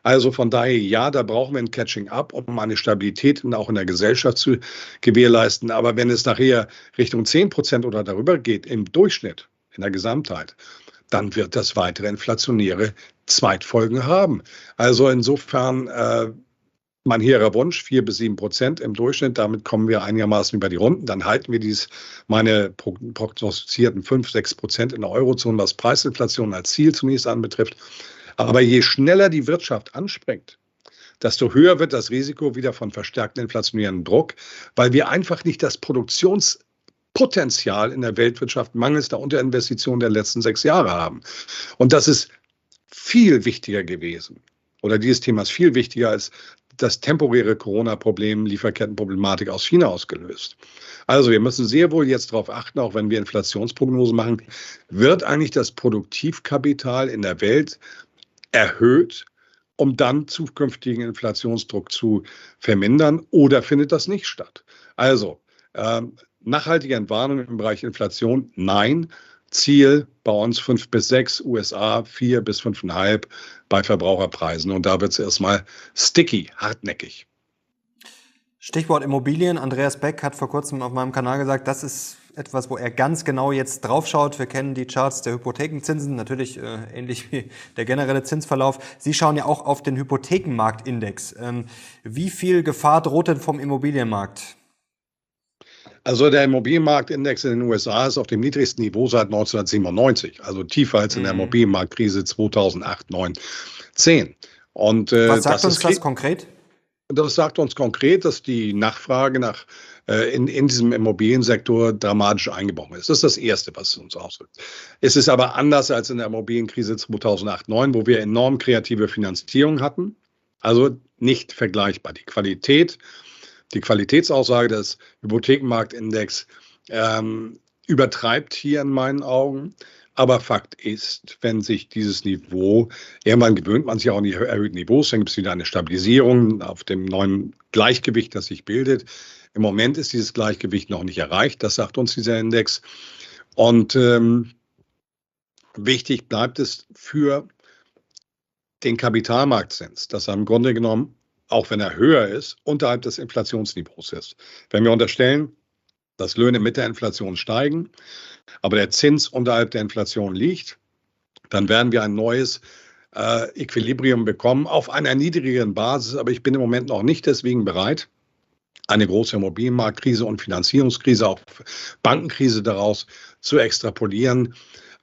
Also von daher, ja, da brauchen wir ein Catching Up, um eine Stabilität auch in der Gesellschaft zu gewährleisten. Aber wenn es nachher Richtung 10 Prozent oder darüber geht, im Durchschnitt, in der Gesamtheit, dann wird das weitere inflationäre Zweitfolgen haben. Also insofern äh, mein hehrer Wunsch, vier bis sieben Prozent im Durchschnitt. Damit kommen wir einigermaßen über die Runden. Dann halten wir dies, meine prognostizierten fünf, sechs Prozent in der Eurozone, was Preisinflation als Ziel zunächst anbetrifft. Aber je schneller die Wirtschaft anspringt, desto höher wird das Risiko wieder von verstärkten inflationären Druck, weil wir einfach nicht das Produktions Potenzial in der Weltwirtschaft mangels der Unterinvestition der letzten sechs Jahre haben. Und das ist viel wichtiger gewesen. Oder dieses Thema ist viel wichtiger als das temporäre Corona-Problem, Lieferkettenproblematik aus China ausgelöst. Also wir müssen sehr wohl jetzt darauf achten, auch wenn wir Inflationsprognosen machen, wird eigentlich das Produktivkapital in der Welt erhöht, um dann zukünftigen Inflationsdruck zu vermindern oder findet das nicht statt? Also ähm, nachhaltige Entwarnung im Bereich Inflation, nein. Ziel bei uns fünf bis sechs, USA vier bis fünfeinhalb bei Verbraucherpreisen. Und da wird es erstmal sticky, hartnäckig. Stichwort Immobilien. Andreas Beck hat vor kurzem auf meinem Kanal gesagt, das ist etwas, wo er ganz genau jetzt draufschaut. Wir kennen die Charts der Hypothekenzinsen, natürlich äh, ähnlich wie der generelle Zinsverlauf. Sie schauen ja auch auf den Hypothekenmarktindex. Ähm, wie viel Gefahr droht denn vom Immobilienmarkt? Also der Immobilienmarktindex in den USA ist auf dem niedrigsten Niveau seit 1997, also tiefer als in der mhm. Immobilienmarktkrise 2008, 9, 10. Und, äh, Was sagt das uns das konkret? Das sagt uns konkret, dass die Nachfrage nach äh, in, in diesem Immobiliensektor dramatisch eingebrochen ist. Das ist das Erste, was es uns ausdrückt. Es ist aber anders als in der Immobilienkrise 2008, 2009, wo wir enorm kreative Finanzierung hatten. Also nicht vergleichbar. Die Qualität die Qualitätsaussage des Hypothekenmarktindex ähm, übertreibt hier in meinen Augen. Aber Fakt ist, wenn sich dieses Niveau, irgendwann gewöhnt man sich auch an die erhöhten Niveaus, dann gibt es wieder eine Stabilisierung auf dem neuen Gleichgewicht, das sich bildet. Im Moment ist dieses Gleichgewicht noch nicht erreicht, das sagt uns dieser Index. Und ähm, wichtig bleibt es für den Kapitalmarktzins, dass er im Grunde genommen auch wenn er höher ist, unterhalb des Inflationsniveaus ist. Wenn wir unterstellen, dass Löhne mit der Inflation steigen, aber der Zins unterhalb der Inflation liegt, dann werden wir ein neues äh, Equilibrium bekommen auf einer niedrigeren Basis. Aber ich bin im Moment noch nicht deswegen bereit, eine große Immobilienmarktkrise und Finanzierungskrise, auch Bankenkrise daraus zu extrapolieren.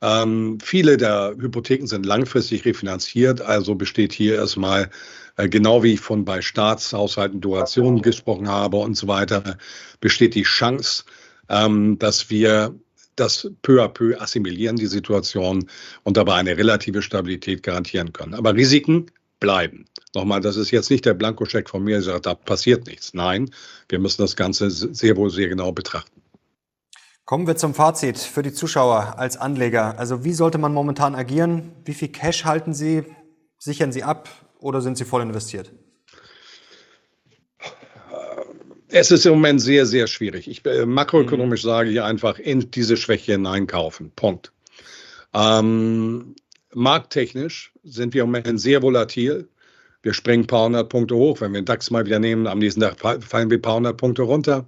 Ähm, viele der Hypotheken sind langfristig refinanziert, also besteht hier erstmal genau wie ich von bei Staatshaushalten Durationen gesprochen habe und so weiter, besteht die Chance, ähm, dass wir das peu à peu assimilieren, die Situation, und dabei eine relative Stabilität garantieren können. Aber Risiken bleiben. Nochmal, das ist jetzt nicht der Blankoscheck von mir, der sagt, da passiert nichts. Nein, wir müssen das Ganze sehr wohl sehr genau betrachten. Kommen wir zum Fazit für die Zuschauer als Anleger. Also wie sollte man momentan agieren? Wie viel Cash halten Sie? Sichern Sie ab? Oder sind Sie voll investiert? Es ist im Moment sehr, sehr schwierig. Ich, äh, makroökonomisch mhm. sage ich einfach, in diese Schwäche hineinkaufen. Punkt. Ähm, markttechnisch sind wir im Moment sehr volatil. Wir springen ein paar hundert Punkte hoch. Wenn wir den DAX mal wieder nehmen, am nächsten Tag fallen wir ein paar hundert Punkte runter.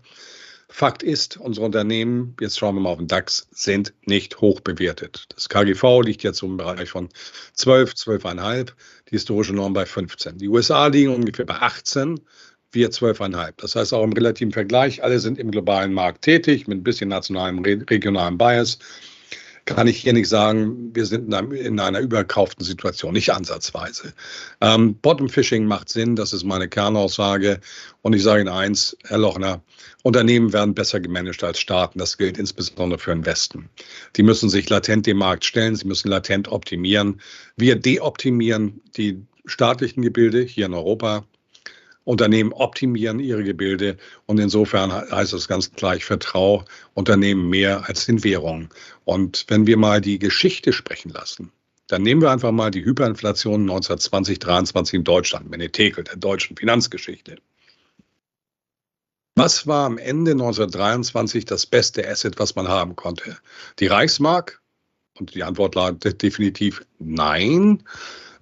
Fakt ist, unsere Unternehmen, jetzt schauen wir mal auf den DAX, sind nicht hoch bewertet. Das KGV liegt jetzt im Bereich von 12, 12,5, die historische Norm bei 15. Die USA liegen ungefähr bei 18, wir 12,5. Das heißt auch im relativen Vergleich, alle sind im globalen Markt tätig mit ein bisschen nationalem, regionalem Bias kann ich hier nicht sagen, wir sind in, einer überkauften Situation, nicht ansatzweise. Ähm, Bottom Fishing macht Sinn, das ist meine Kernaussage. Und ich sage Ihnen eins, Herr Lochner, Unternehmen werden besser gemanagt als Staaten. Das gilt insbesondere für den Westen. Die müssen sich latent dem Markt stellen, sie müssen latent optimieren. Wir deoptimieren die staatlichen Gebilde hier in Europa Unternehmen optimieren ihre Gebilde und insofern heißt es ganz klar, ich vertraue Unternehmen mehr als den Währungen. Und wenn wir mal die Geschichte sprechen lassen, dann nehmen wir einfach mal die Hyperinflation 1920, 23 in Deutschland, Menetekel, der deutschen Finanzgeschichte. Was war am Ende 1923 das beste Asset, was man haben konnte? Die Reichsmark? Und die Antwort lautet definitiv nein.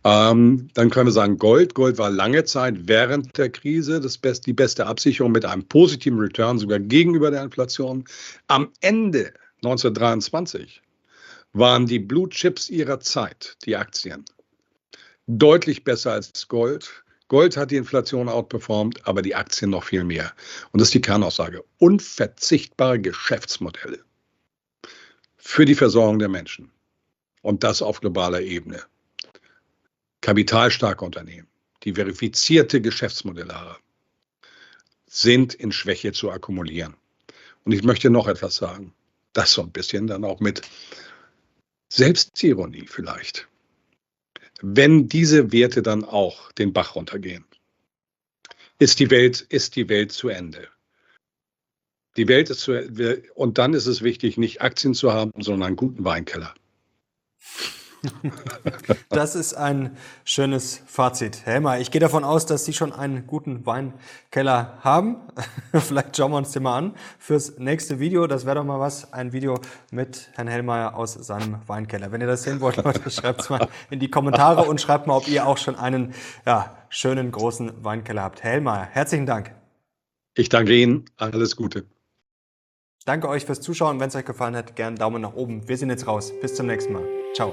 Ähm, dann können wir sagen Gold. Gold war lange Zeit während der Krise das best, die beste Absicherung mit einem positiven Return sogar gegenüber der Inflation. Am Ende 1923 waren die Blue Chips ihrer Zeit, die Aktien, deutlich besser als Gold. Gold hat die Inflation outperformt, aber die Aktien noch viel mehr. Und das ist die Kernaussage. Unverzichtbare Geschäftsmodelle für die Versorgung der Menschen. Und das auf globaler Ebene kapitalstarke Unternehmen, die verifizierte Geschäftsmodelle haben, sind in Schwäche zu akkumulieren. Und ich möchte noch etwas sagen. Das so ein bisschen dann auch mit Selbstironie vielleicht. Wenn diese Werte dann auch den Bach runtergehen, ist die Welt, ist die Welt zu Ende. Die Welt ist zu Ende. Und dann ist es wichtig, nicht Aktien zu haben, sondern einen guten Weinkeller. (laughs) Das ist ein schönes Fazit. Herr Helmer, ich gehe davon aus, dass Sie schon einen guten Weinkeller haben. (laughs) Vielleicht schauen wir uns den mal an fürs nächste Video. Das wäre doch mal was, ein Video mit Herrn Hellmeier aus seinem Weinkeller. Wenn ihr das sehen wollt, (laughs) Leute, schreibt es mal in die Kommentare und schreibt mal, ob ihr auch schon einen ja, schönen großen Weinkeller habt. Herr Hellmeier, herzlichen Dank. Ich danke Ihnen. Alles Gute. Danke euch fürs Zuschauen. Wenn es euch gefallen hat, gerne Daumen nach oben. Wir sind jetzt raus. Bis zum nächsten Mal. Ciao.